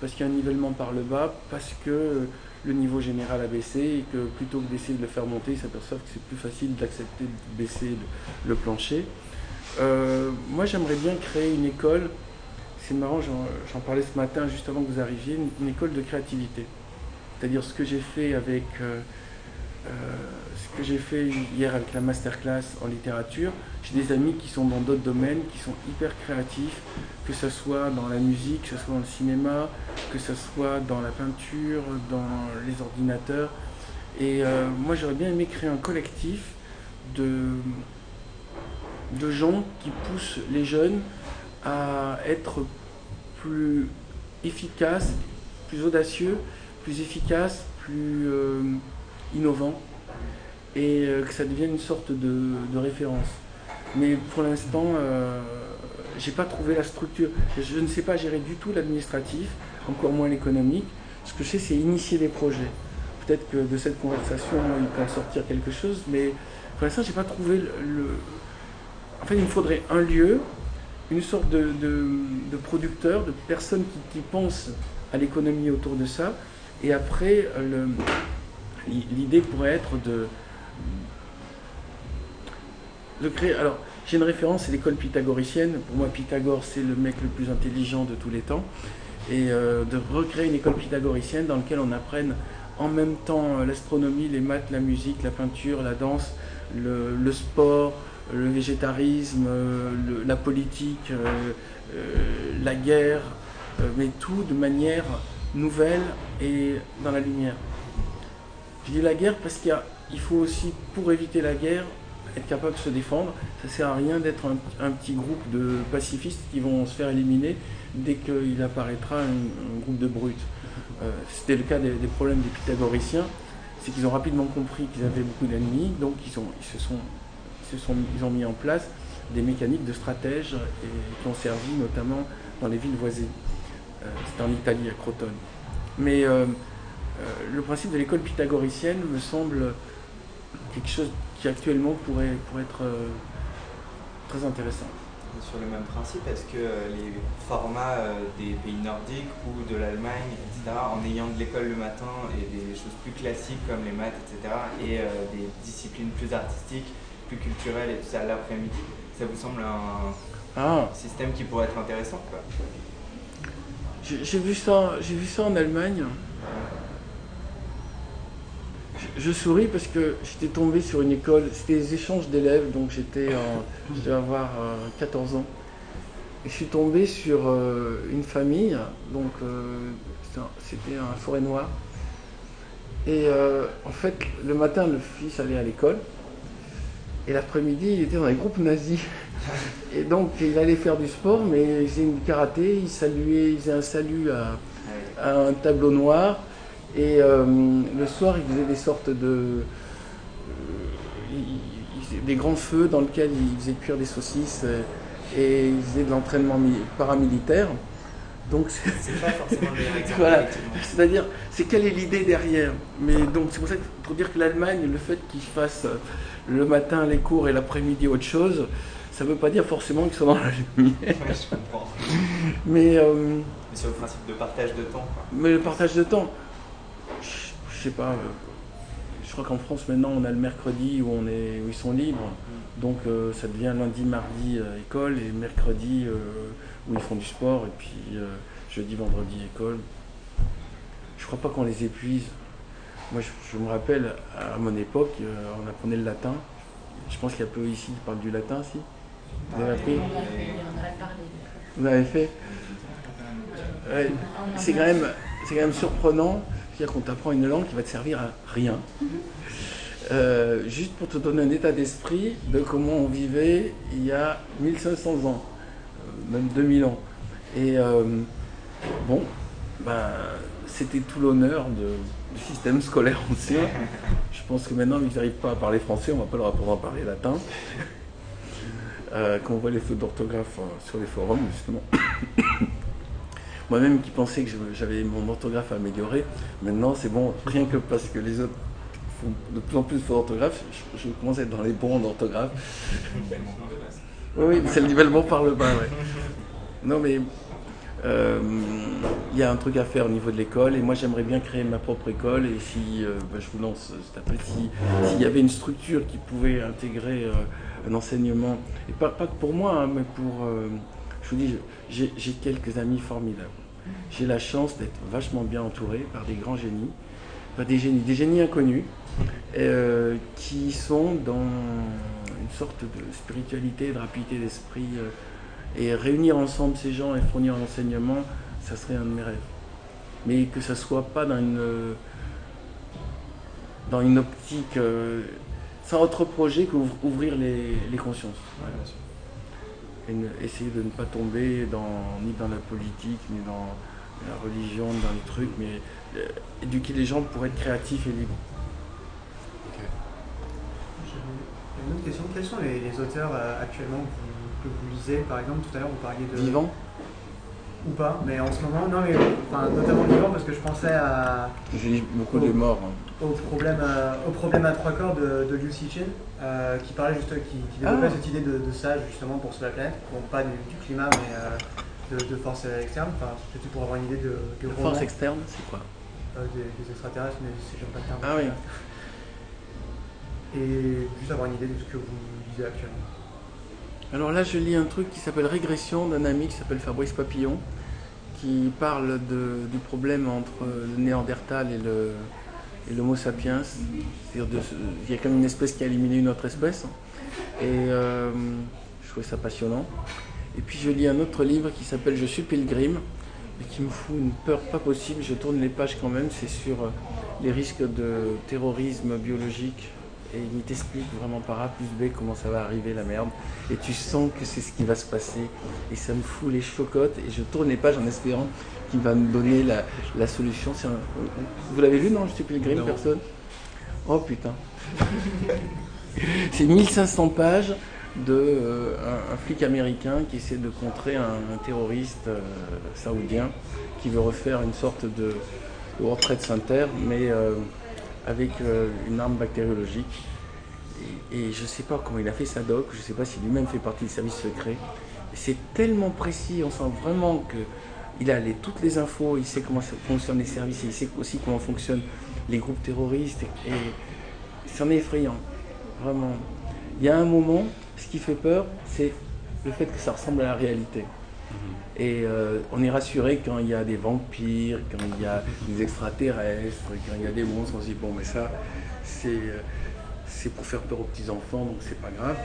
parce qu'il y a un nivellement par le bas, parce que le niveau général a baissé, et que plutôt que d'essayer de le faire monter, ils s'aperçoivent que c'est plus facile d'accepter de baisser le plancher. Euh, moi, j'aimerais bien créer une école c'est marrant, j'en parlais ce matin juste avant que vous arriviez, une, école de créativité. C'est-à-dire ce que j'ai fait avec euh, euh, ce que j'ai fait hier avec la masterclass en littérature. J'ai des amis qui sont dans d'autres domaines, qui sont hyper créatifs, que ce soit dans la musique, que ce soit dans le cinéma, que ce soit dans la peinture, dans les ordinateurs. Et moi j'aurais bien aimé créer un collectif de, de gens qui poussent les jeunes à être plus efficace, plus audacieux, plus efficace, plus euh, innovant, et euh, que ça devienne une sorte de, référence. Mais pour l'instant, euh, j'ai pas trouvé la structure. Je ne sais pas gérer du tout l'administratif, encore moins l'économique. Ce que je sais, c'est initier des projets. Peut-être que de cette conversation, il peut en sortir quelque chose, mais pour l'instant, j'ai pas trouvé le- En fait, il me faudrait un lieu, une sorte de, producteur, de personnes qui, pensent à l'économie autour de ça. Et après, l'idée pourrait être de, créer. Alors, j'ai une référence, c'est l'école pythagoricienne. Pour moi, Pythagore, c'est le mec le plus intelligent de tous les temps. Et euh, de recréer une école pythagoricienne dans laquelle on apprenne en même temps euh, l'astronomie, les maths, la musique, la peinture, la danse, le sport, le végétarisme, euh, la politique, euh, euh, la guerre, euh, mais tout de manière nouvelle et dans la lumière. Je dis la guerre parce qu'il faut aussi, pour éviter la guerre, être capable de se défendre. Ça sert à rien d'être un, petit groupe de pacifistes qui vont se faire éliminer dès qu'il apparaîtra un, groupe de brutes. Euh, C'était le cas des, problèmes des pythagoriciens, c'est qu'ils ont rapidement compris qu'ils avaient beaucoup d'ennemis, donc ils, se sont, ils ont mis en place des mécaniques de stratèges qui ont servi notamment dans les villes voisines. Euh, C'était en Italie, à Crotone. Mais euh, euh, le principe de l'école pythagoricienne me semble quelque chose qui actuellement pourrait, pourrait être euh, très intéressant. Sur le même principe, est-ce que les formats des pays nordiques ou de l'Allemagne, etc., en ayant de l'école le matin et des choses plus classiques comme les maths, etc., et des disciplines plus artistiques, plus culturelles et tout ça l'après-midi, ça vous semble un Ah, système qui pourrait être intéressant quoi j'ai vu, ça- j'ai vu ça en Allemagne. Je, je souris parce que j'étais tombé sur une école, c'était des échanges d'élèves, donc j'étais je devais avoir euh, 14 ans. Et je suis tombé sur euh, une famille, donc euh, c'était un- forêt noir. Et euh, en fait, le matin, le fils allait à l'école, et l'après-midi, il était dans les groupes nazis. Et donc, il allait faire du sport, mais il faisait du karaté, il saluait, il faisait un salut à, à un tableau noir. Et euh, le soir, il faisait des sortes de. euh, il- il faisait des grands feux dans lesquels il faisait cuire des saucisses euh, et il faisait de l'entraînement mi- paramilitaire. Donc, c'est- pas forcément le meilleur exemple. Voilà. c'est-à-dire, c'est quelle est l'idée derrière? Mais donc, c'est pour ça que pour dire que l'Allemagne, le fait qu'ils fassent euh, le matin les cours et l'après-midi autre chose, ça ne veut pas dire forcément qu'ils sont dans la lumière. Ouais, je comprends. Mais. euh, Mais sur le principe de partage de temps, quoi. Mais le partage de temps, je sais pas. euh, Je crois qu'en France maintenant on a le mercredi où on est où ils sont libres, donc euh, ça devient lundi, mardi euh, école et mercredi où ils font du sport et puis jeudi, vendredi école. Je crois pas qu'on les épuise. Moi je, je me rappelle à mon époque euh, on apprenait le latin. Je pense qu'il y a peu ici qui parlent du latin si. Vous avez appris. Vous avez fait? Ouais. C'est quand, même, quand même surprenant. C'est-à-dire qu'on t'apprend une langue qui va te servir à rien. Euh, juste pour te donner un état d'esprit de comment on vivait il y a 1500 ans, euh, même 2000 ans. Et euh, bon, ben, c'était tout l'honneur de- du système scolaire ancien. Je pense que maintenant, ils n'arrivent pas à parler français, on va pas leur apprendre à parler latin. Euh, quand on voit les fautes d'orthographe euh, sur les forums, justement. Moi-même qui pensais que j'avais mon orthographe amélioré, maintenant c'est bon, rien que parce que les autres font de plus en plus de fautes d'orthographe, je, je commence à être dans les bons d'orthographe. Oui, oui, c'est le nivellement par le bas, ouais. Non, mais il y a un truc à faire au niveau de l'école, et moi j'aimerais bien créer ma propre école, et si, euh, ben, je vous lance cet appel, si- s'il y avait une structure qui pouvait intégrer euh, un enseignement, et pas, pas que pour moi, hein, mais pour, euh, je vous dis, j'ai quelques amis formidables. J'ai la chance d'être vachement bien entouré par des grands génies, pas des génies, des génies inconnus, euh, qui sont dans une sorte de spiritualité, de rapidité d'esprit. Et réunir ensemble ces gens et fournir un enseignement, ça serait un de mes rêves. Mais que ça soit pas dans une, dans une optique, euh, sans autre projet qu'ouvrir les, les consciences. Voilà. Et ne- essayer de ne pas tomber dans, ni dans la politique, ni dans la religion, ni dans les trucs, mais euh, éduquer les gens pour être créatifs et libres. Une autre question. Quels sont les, les auteurs euh, actuellement que vous, que vous lisez Par exemple, tout à l'heure, vous parliez de. Vivant Ou pas, mais en ce moment, non, mais enfin, notamment vivant, parce que je pensais à, Je lis beaucoup de morts. hein. au, problème, à- au problème à trois corps de, de Liu Cixin, euh, qui parlait juste, qui, qui développait Ah. cette idée de, de sage justement pour sauver la planète. Bon, pas du, du climat, mais euh, de, de force externe. Enfin, c'était pour avoir une idée de, de force externe, c'est quoi euh, des, des extraterrestres, mais c'est j'aime pas le terme. Ah oui. Et juste avoir une idée de ce que vous lisez actuellement. Alors là, je lis un truc qui s'appelle Régression d'un ami qui s'appelle Fabrice Papillon, qui parle du problème entre le Néandertal et le l'Homo sapiens. C'est-à-dire il y a comme une espèce qui a éliminé une autre espèce. Et euh, je trouvais ça passionnant. Et puis je lis un autre livre qui s'appelle Je suis Pilgrim, mais qui me fout une peur pas possible. Je tourne les pages quand même. C'est sur les risques de terrorisme biologique. Et il t'explique vraiment par A plus B comment ça va arriver la merde. Et tu sens que c'est ce qui va se passer. Et ça me fout les chocottes. Et je tourne les pages en espérant qu'il va me donner la, la solution. Un- Vous l'avez lu, non Je suis Pilgrim, personne? Oh putain. c'est 1500 pages de euh, un, un flic américain qui essaie de contrer un, un terroriste euh, saoudien qui veut refaire une sorte de, de World Trade Center, mais euh, avec euh, une arme bactériologique. Et, je ne sais pas comment il a fait sa doc, je ne sais pas si lui-même fait partie du service secret. C'est tellement précis, on sent vraiment que il a les- toutes les infos, il sait comment fonctionnent les services, il sait aussi comment fonctionnent les groupes terroristes. Et c'en est effrayant, vraiment. Il y a un moment, ce qui fait peur, c'est le fait que ça ressemble à la réalité. Et euh, on est rassuré quand il y a des vampires, quand il y a des extraterrestres, quand il y a des monstres, on se dit bon mais ça c'est euh, c'est pour faire peur aux petits enfants donc c'est pas grave.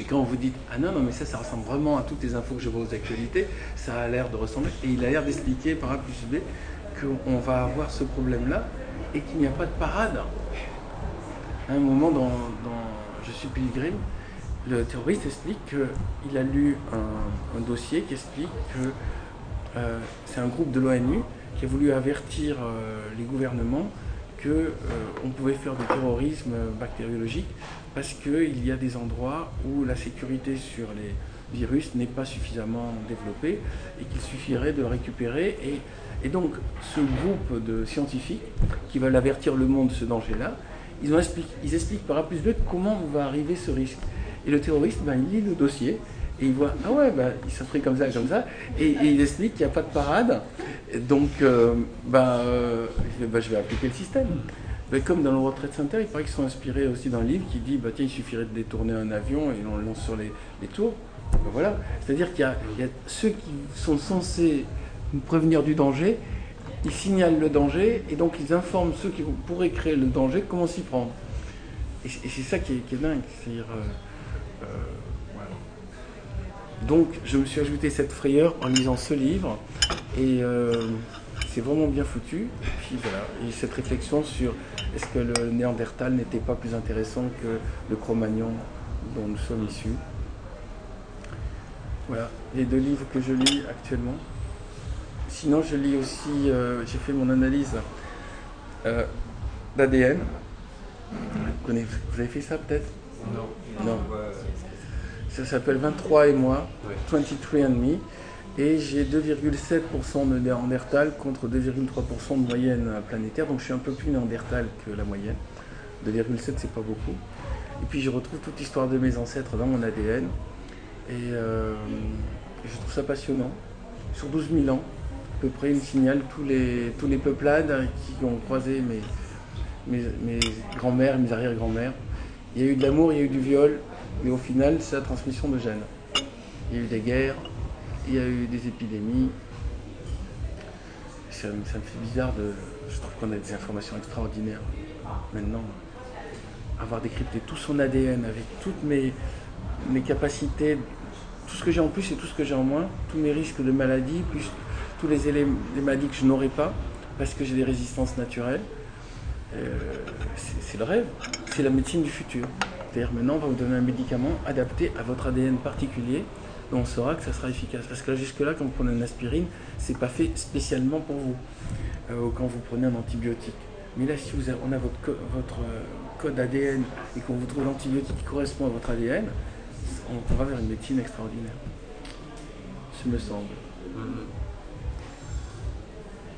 Et quand vous dites ah non non mais ça ça ressemble vraiment à toutes les infos que je vois aux actualités, ça a l'air de ressembler et il a l'air d'expliquer par A plus B qu'on va avoir ce problème là et qu'il n'y a pas de parade. À un moment dans, dans Je suis Pilgrim, le terroriste explique qu'il a lu un, dossier qui explique que euh, c'est un groupe de l'ONU qui a voulu avertir euh, les gouvernements qu'on on pouvait faire du terrorisme bactériologique parce qu'il y a des endroits où la sécurité sur les virus n'est pas suffisamment développée et qu'il suffirait de le récupérer. Et, donc ce groupe de scientifiques qui veulent avertir le monde de ce danger-là, ils, ils expliquent par A plus B comment va arriver ce risque. Et le terroriste, ben, il lit le dossier et il voit, ah ouais, ben, il s'offrait comme ça, comme ça, et, il explique qu'il n'y a pas de parade. Donc, euh, ben, euh, ben, je vais appliquer le système. Ben, comme dans le Trade Center, il paraît qu'ils sont inspirés aussi d'un livre qui dit, bah, tiens, il suffirait de détourner un avion et on le lance sur les, les tours. Ben, voilà. C'est-à-dire qu'il y y a ceux qui sont censés nous prévenir du danger, ils signalent le danger et donc ils informent ceux qui pourraient créer le danger comment s'y prendre. Et c'est c'est ça qui est, qui est dingue. Voilà. Donc je me suis ajouté cette frayeur en lisant ce livre et euh, c'est vraiment bien foutu. Puis voilà, et cette réflexion sur est-ce que le Néandertal n'était pas plus intéressant que le Cro-Magnon dont nous sommes issus. Voilà, les deux livres que je lis actuellement. Sinon, je lis aussi, euh, j'ai fait mon analyse euh, d'ADN. Vous avez fait ça peut-être? Non. Non. Ça s'appelle 23 et moi, Ouais. 23 and me. Et j'ai 2,7% de Néandertal contre 2,3% de moyenne planétaire. Donc je suis un peu plus Néandertal que la moyenne. 2,7 c'est pas beaucoup. Et puis je retrouve toute l'histoire de mes ancêtres dans mon ADN. Et euh, je trouve ça passionnant. Sur 12 000 ans, à peu près, il me signale tous les, tous les peuplades qui ont croisé mes, mes, mes grands-mères mes arrière-grands-mères. Il y a eu de l'amour, il y a eu du viol, mais au final, c'est la transmission de gènes. Il y a eu des guerres, il y a eu des épidémies. Ça, me- fait bizarre de. Je trouve qu'on a des informations extraordinaires maintenant. Avoir décrypté tout son ADN avec toutes mes, mes capacités, tout ce que j'ai en plus et tout ce que j'ai en moins, tous mes risques de maladie, plus tous les, élé- les maladies que je n'aurais pas, parce que j'ai des résistances naturelles. Euh, c'est le rêve, c'est la médecine du futur. Maintenant on va vous donner un médicament adapté à votre ADN particulier, et on saura que ça sera efficace. Parce que là, jusque-là, quand vous prenez une aspirine, c'est pas fait spécialement pour vous, euh, ou quand vous prenez un antibiotique. Mais là, si vous avez- on a votre, co- votre euh, code ADN et qu'on vous trouve l'antibiotique qui correspond à votre ADN, on, on va vers une médecine extraordinaire. Ce me semble. Mhm.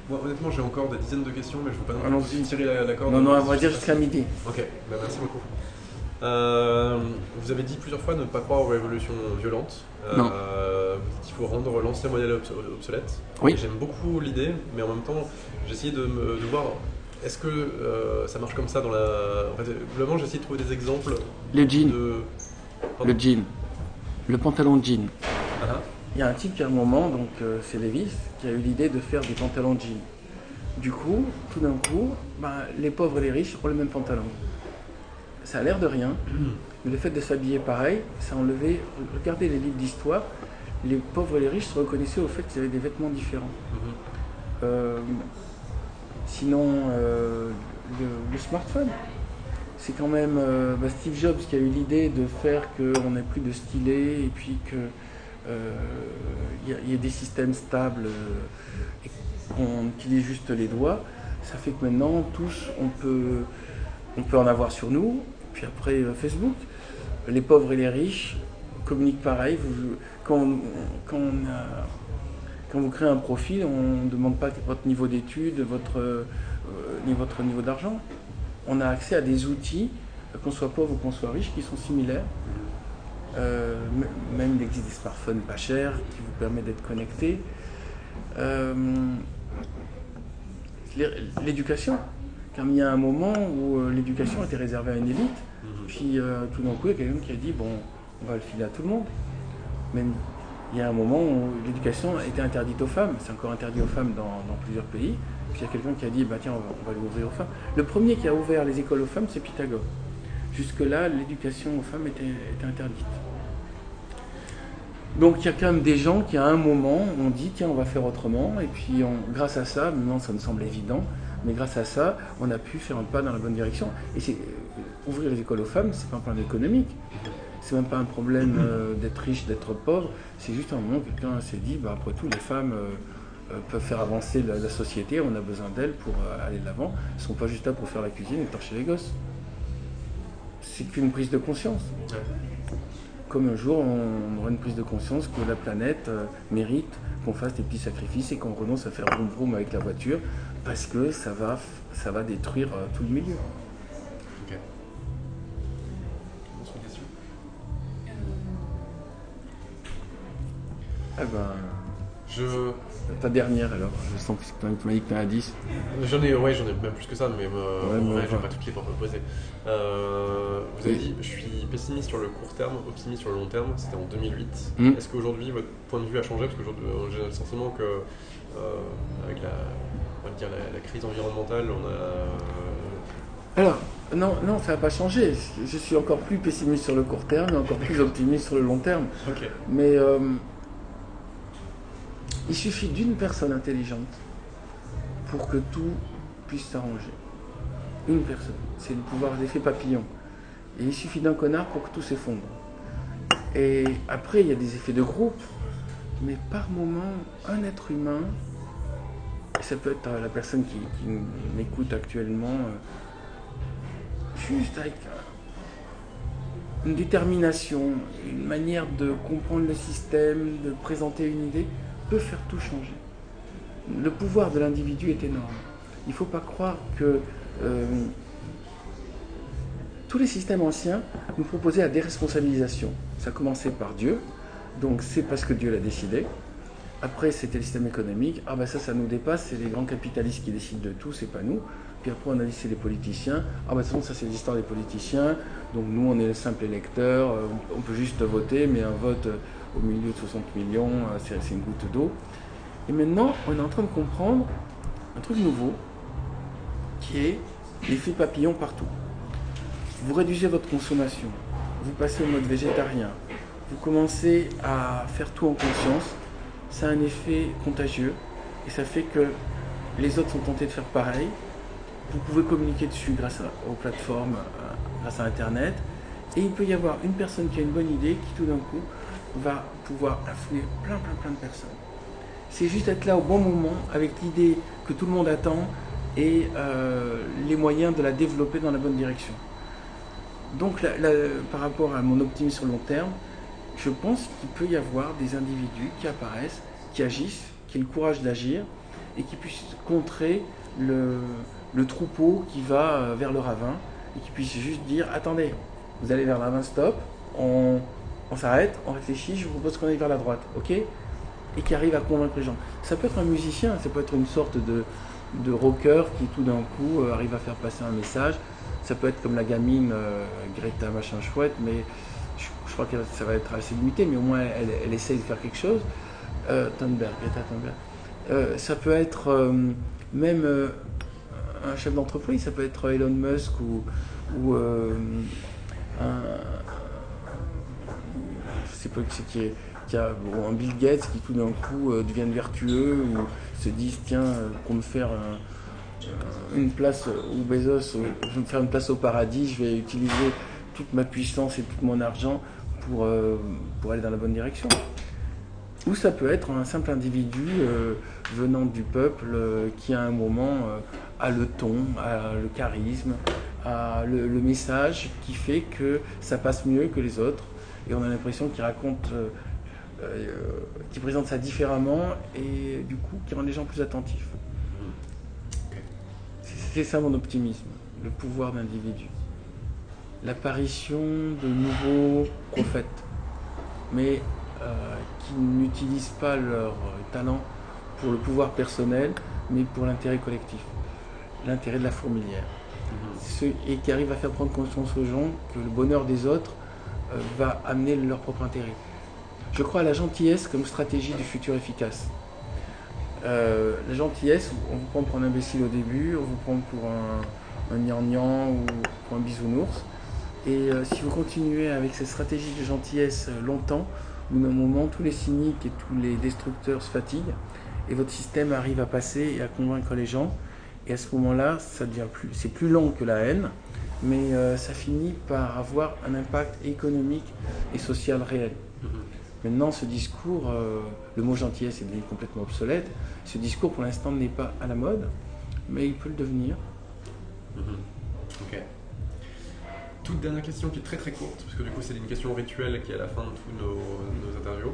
Moi, honnêtement, j'ai encore des dizaines de questions, mais je ne veux pas non plus tirer la, la corde. Non, non, on va dire jusqu'à midi. Ok, bah, merci beaucoup. Euh, vous avez dit plusieurs fois ne pas croire aux révolutions violentes. Euh, Non. vous dites qu'il faut rendre l'ancien modèle obs- obsolète. Oui. J'aime beaucoup l'idée, mais en même temps, j'ai essayé de, me, de voir est-ce que euh, ça marche comme ça dans la. En fait, globalement, j'ai essayé de trouver des exemples Le jean, de. Le jean, le pantalon de jean. Ah, ah. Il y a un type qui à un moment, donc euh, c'est Levis, qui a eu l'idée de faire des pantalons de jean. Du coup, tout d'un coup, ben, les pauvres et les riches ont le même pantalon. Ça a l'air de rien, mais le fait de s'habiller pareil, ça a enlevé. Regardez les livres d'histoire, les pauvres et les riches se reconnaissaient au fait qu'ils avaient des vêtements différents. Mhm. Euh, sinon, euh, le, le smartphone. C'est quand même euh, bah, Steve Jobs qui a eu l'idée de faire qu'on n'ait plus de stylet et puis que il y, ait des systèmes stables et qu'on utilise juste les doigts. Ça fait que maintenant, tous, on peut, on peut en avoir sur nous. Puis après, euh, Facebook. Les pauvres et les riches communiquent pareil. Quand, on- quand vous créez un profil, on ne demande pas votre niveau d'études, votre, euh, ni votre niveau d'argent. On a accès à des outils, euh, qu'on soit pauvre ou qu'on soit riche, qui sont similaires. Euh, même il existe des smartphones pas chers qui vous permettent d'être connecté. Euh, l'é- l'éducation, comme il y a un moment où euh, l'éducation était réservée à une élite, Mhm. puis euh, tout d'un coup, il y a quelqu'un qui a dit bon, on va le filer à tout le monde. Même il y a un moment où l'éducation était interdite aux femmes, c'est encore interdit aux femmes dans, dans plusieurs pays. Puis il y a quelqu'un qui a dit bah tiens, on va, on va l'ouvrir aux femmes. Le premier qui a ouvert les écoles aux femmes, c'est Pythagore. Jusque-là, l'éducation aux femmes était, était interdite. Donc il y a quand même des gens qui à un moment ont dit tiens on va faire autrement et puis on- grâce à ça, maintenant ça me semble évident, mais grâce à ça on a pu faire un pas dans la bonne direction. Et c'est euh, ouvrir les écoles aux femmes, c'est pas un problème économique, c'est même pas un problème euh, d'être riche, d'être pauvre, c'est juste un moment où quelqu'un s'est dit bah, après tout les femmes euh, peuvent faire avancer la, la société, on a besoin d'elles pour euh, aller de l'avant, elles sont pas juste là pour faire la cuisine et torcher les gosses. C'est qu'une prise de conscience. Comme un jour on aura une prise de conscience que la planète mérite qu'on fasse des petits sacrifices et qu'on renonce à faire vroom vroom avec la voiture parce que ça va, ça va détruire euh, tout le milieu. Ok. Autre question? Ah ben, Je. ta dernière alors, je sens que tu m'as dit que tu as 10. J'en ai, ouais, j'en ai même plus que ça, mais Ouais, en mais vrai, je vais pas toutes les proposer. Euh, vous avez Oui. dit, je suis pessimiste sur le court terme, optimiste sur le long terme. C'était en 2008. Mm. Est-ce qu'aujourd'hui votre point de vue a changé? Parce qu'aujourd'hui, j'ai le sentiment que euh, avec la, dire la, la crise environnementale, on a. Alors, Non, non, ça n'a pas changé. Je suis encore plus pessimiste sur le court terme et encore plus optimiste sur le long terme. Mais euh, il suffit d'une personne intelligente pour que tout puisse s'arranger. Une personne. C'est le pouvoir d'effet papillon. Et il suffit d'un connard pour que tout s'effondre. Et après, il y a des effets de groupe. Mais par moment, un être humain, ça peut être euh, la personne qui, m'écoute actuellement, euh, juste avec euh, une détermination, une manière de comprendre le système, de présenter une idée, peut faire tout changer. Le pouvoir de l'individu est énorme. Il ne faut pas croire que tous les systèmes anciens nous proposaient la déresponsabilisation. Ça commençait par Dieu, donc c'est parce que Dieu l'a décidé. Après, c'était le système économique. Ah ben ça, ça nous dépasse, c'est les grands capitalistes qui décident de tout, c'est pas nous. Puis après, on a dit c'est les politiciens. Ah ben ça c'est l'histoire des politiciens. Donc nous, on est le simple électeur, euh, on peut juste voter, mais un vote euh, au milieu de 60 millions, euh, c'est c'est une goutte d'eau. Et maintenant, on est en train de comprendre un truc nouveau, qui est l'effet papillon partout. Vous réduisez votre consommation, vous passez au mode végétarien, vous commencez à faire tout en conscience, ça a un effet contagieux et ça fait que les autres sont tentés de faire pareil. Vous pouvez communiquer dessus grâce aux plateformes, euh, grâce à Internet. Et il peut y avoir une personne qui a une bonne idée qui tout d'un coup va pouvoir influer plein plein plein de personnes. C'est juste être là au bon moment avec l'idée que tout le monde attend et euh, les moyens de la développer dans la bonne direction. Donc par rapport à mon optimisme sur le long terme, je pense qu'il peut y avoir des individus qui apparaissent, qui agissent, qui aient le courage d'agir et qui puissent contrer le, troupeau qui va euh, vers le ravin et qui puissent juste dire attendez, vous allez vers le ravin, stop, on, s'arrête, on réfléchit, je vous propose qu'on aille vers la droite, ok? Et qui arrive à convaincre les gens. Ça peut être un musicien, ça peut être une sorte de, de rocker qui tout d'un coup euh, arrive à faire passer un message. Ça peut être comme la gamine euh, Greta machin chouette, mais je, crois que ça va être assez limité, mais au moins elle, essaye de faire quelque chose. Euh, Thunberg, Greta Thunberg. Euh, ça peut être euh, même un chef d'entreprise, ça peut être Elon Musk ou, un, je sais pas qui est, qui a un Bill Gates qui tout d'un coup deviennent vertueux ou se disent tiens pour me faire un- une place ou Bezos, je vais me faire une place au paradis, je vais utiliser toute ma puissance et tout mon argent pour, euh, pour aller dans la bonne direction. Ou ça peut être un simple individu euh, venant du peuple euh, qui à un moment a le ton, a le charisme, a le, le message qui fait que ça passe mieux que les autres et on a l'impression qu'il raconte, qu'il présente ça différemment et du coup qui rend les gens plus attentifs. C'est c'est ça mon optimisme, le pouvoir d'individu. L'apparition de nouveaux prophètes, mais euh, qui n'utilisent pas leur talent pour le pouvoir personnel, mais pour l'intérêt collectif, l'intérêt de la fourmilière. Ceux- et qui arrivent à faire prendre conscience aux gens que le bonheur des autres euh, va amener leur propre intérêt. Je crois à la gentillesse comme stratégie du futur efficace. Euh, la gentillesse, on vous prend pour un imbécile au début, on vous prend pour un, un gnangnan ou pour un bisounours. Et euh, si vous continuez avec cette stratégie de gentillesse euh, longtemps, au bout d'un moment, tous les cyniques et tous les destructeurs se fatiguent et votre système arrive à passer et à convaincre les gens. Et à ce moment-là, ça devient plus, c'est plus long que la haine, mais euh, ça finit par avoir un impact économique et social réel. Maintenant, ce discours, le mot gentillesse est devenu complètement obsolète. Ce discours, pour l'instant, n'est pas à la mode, mais il peut le devenir. Ok. Toute dernière question qui est très très courte, parce que du coup c'est une question rituelle qui est à la fin de tous nos, nos interviews.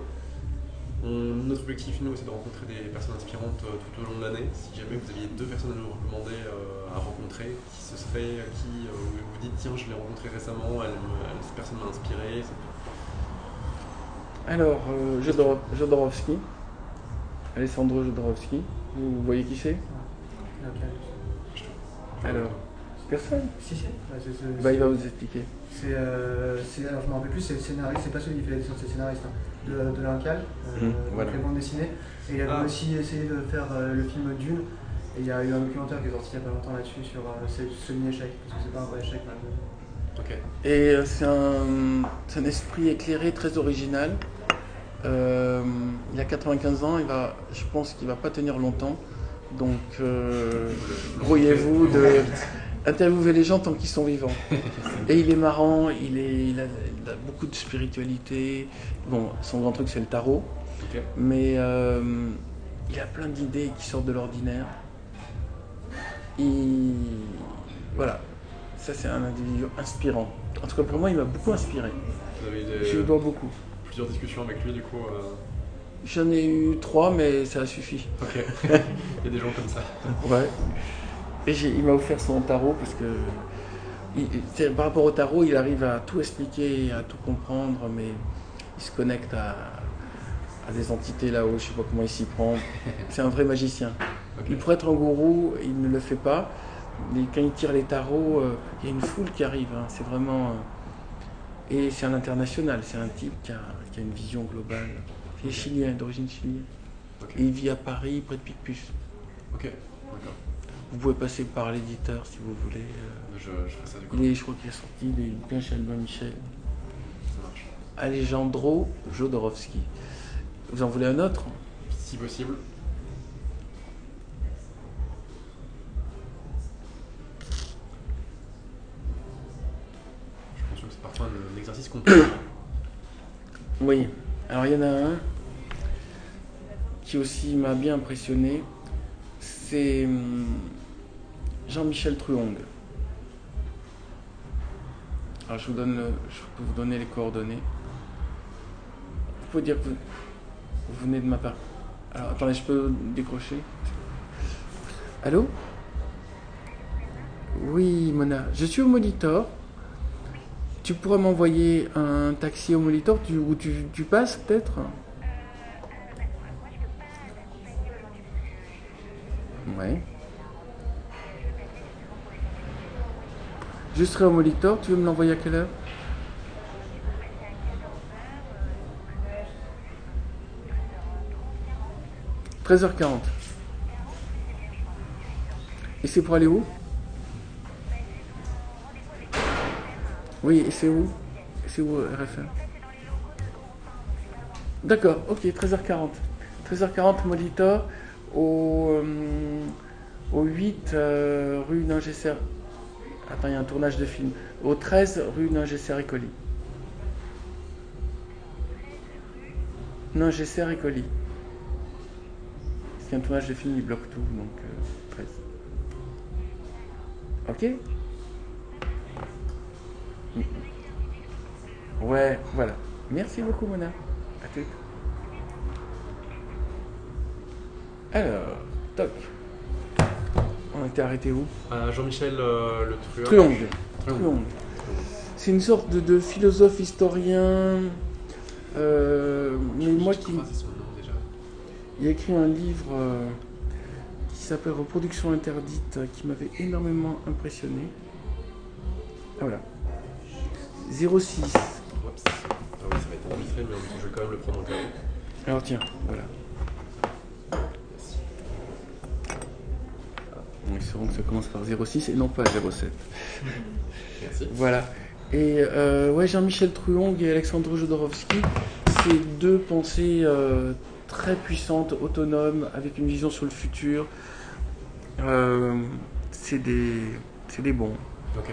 On- notre objectif, nous, c'est de rencontrer des personnes inspirantes euh, tout au long de l'année. Si jamais vous aviez deux personnes à nous recommander euh, à rencontrer, qui ce serait, qui euh, vous vous dites, tiens, je l'ai rencontrée récemment, elle, cette personne m'a inspiré. Alors, euh, Jodorov- Jodorowsky, Alessandro Jodorowsky, vous voyez qui c'est? Alors, personne Si, si. Ouais, c'est- c'est- bah, Il va vous expliquer. C'est, euh, c'est- alors je me rappelle plus, c'est le scénariste, c'est pas celui qui fait la dessin, c'est le scénariste hein, de, de l'Incal, euh, Mhm, donc voilà. les bandes dessinées. Et il avait Ah. aussi essayé de faire euh, le film Dune. Et il y a eu un documentaire qui est sorti il y a pas longtemps là-dessus sur euh, ce semi-échec, parce que c'est pas un vrai échec malgré tout. Ok. Et euh, c'est un, c'est un esprit éclairé très original. Euh, il a 95 ans, il va, je pense qu'il va pas tenir longtemps. Donc, euh, grouillez-vous de interviewer les gens tant qu'ils sont vivants. Et il est marrant, il, est, il, a, il a beaucoup de spiritualité. Bon, son grand truc c'est le tarot. Mais euh, il a plein d'idées qui sortent de l'ordinaire. Il... Voilà, ça c'est un individu inspirant. En tout cas pour moi, il m'a beaucoup inspiré. Vous avez eu des- Je lui dois beaucoup. plusieurs discussions avec lui, du coup. euh, J'en ai eu trois, mais ça a suffi. Ok. il y a des gens comme ça. Ouais. Et il m'a offert son tarot parce que il- par rapport au tarot, il arrive à tout expliquer, à tout comprendre, mais il se connecte à, à des entités là-haut. Je sais pas comment il s'y prend. C'est un vrai magicien. Il pourrait être un gourou, il ne le fait pas. Mais quand il tire les tarots, euh, il y a une foule qui arrive. hein. C'est vraiment. euh, Et c'est un international. C'est un type qui a, qui a une vision globale. Il est chilien, d'origine chilienne. Et il vit à Paris, près de Picpus. Ok. D'accord. Vous pouvez passer par l'éditeur si vous voulez. euh. Je, je ferai ça du coup. Il est, je crois qu'il est sorti, est bien chez Albin Michel. Ça marche. Alejandro Jodorowsky. Vous en voulez un autre? Si possible. Je pense que c'est parfois un exercice compliqué. Oui. Alors il y en a un qui aussi m'a bien impressionné. C'est hum, Jean-Michel Truong. Alors je peux vous donner les coordonnées. Vous pouvez dire que vous, venez de ma part. Alors attendez, je peux décrocher. Allô? Oui, Mona. Je suis au Molitor. Tu pourrais m'envoyer un taxi au Molitor? Où tu passes peut-être? Ouais. Je serai au Molitor, tu veux me l'envoyer à quelle heure « 13h40. Et c'est pour aller où? Oui, et c'est où? C'est où RFM D'accord, ok, 13h40. 13h40, Molitor, au, euh, au 8 euh, rue Ningesser. Attends, il y a un tournage de film. Au 13 rue Ningesser et Colli. Ningesser et Colli. C'est un tournage de film, il bloque tout, donc euh, 13. Ok Ouais, voilà. Merci beaucoup, Mona. Alors, toc. On était arrêté où? Euh, Jean-Michel euh, Le Truand. Truong. Truong. C'est une sorte de, de philosophe historien. euh, mais moi qui. Il a écrit un livre euh, qui s'appelle Reproduction interdite, qui m'avait énormément impressionné. Ah voilà. 06. Oups. Ah oui, ça va être enregistré, mais je vais quand même le prendre en cas. Alors tiens, voilà. On est sûr que ça commence par 06 et non pas 07. Merci. Voilà. Et euh, ouais, Jean-Michel Truong et Alexandre Jodorowsky, c'est deux pensées euh, très puissantes, autonomes, avec une vision sur le futur. Euh, c'est des, c'est des bons. Ok.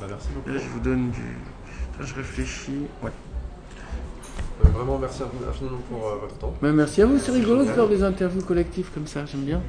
Bah, merci beaucoup. Là, je vous donne du. Attends, je réfléchis. Ouais. Euh, vraiment, merci à vous infiniment pour euh, votre temps. Ben, merci à vous, c'est rigolo de faire des interviews collectives comme ça, j'aime bien.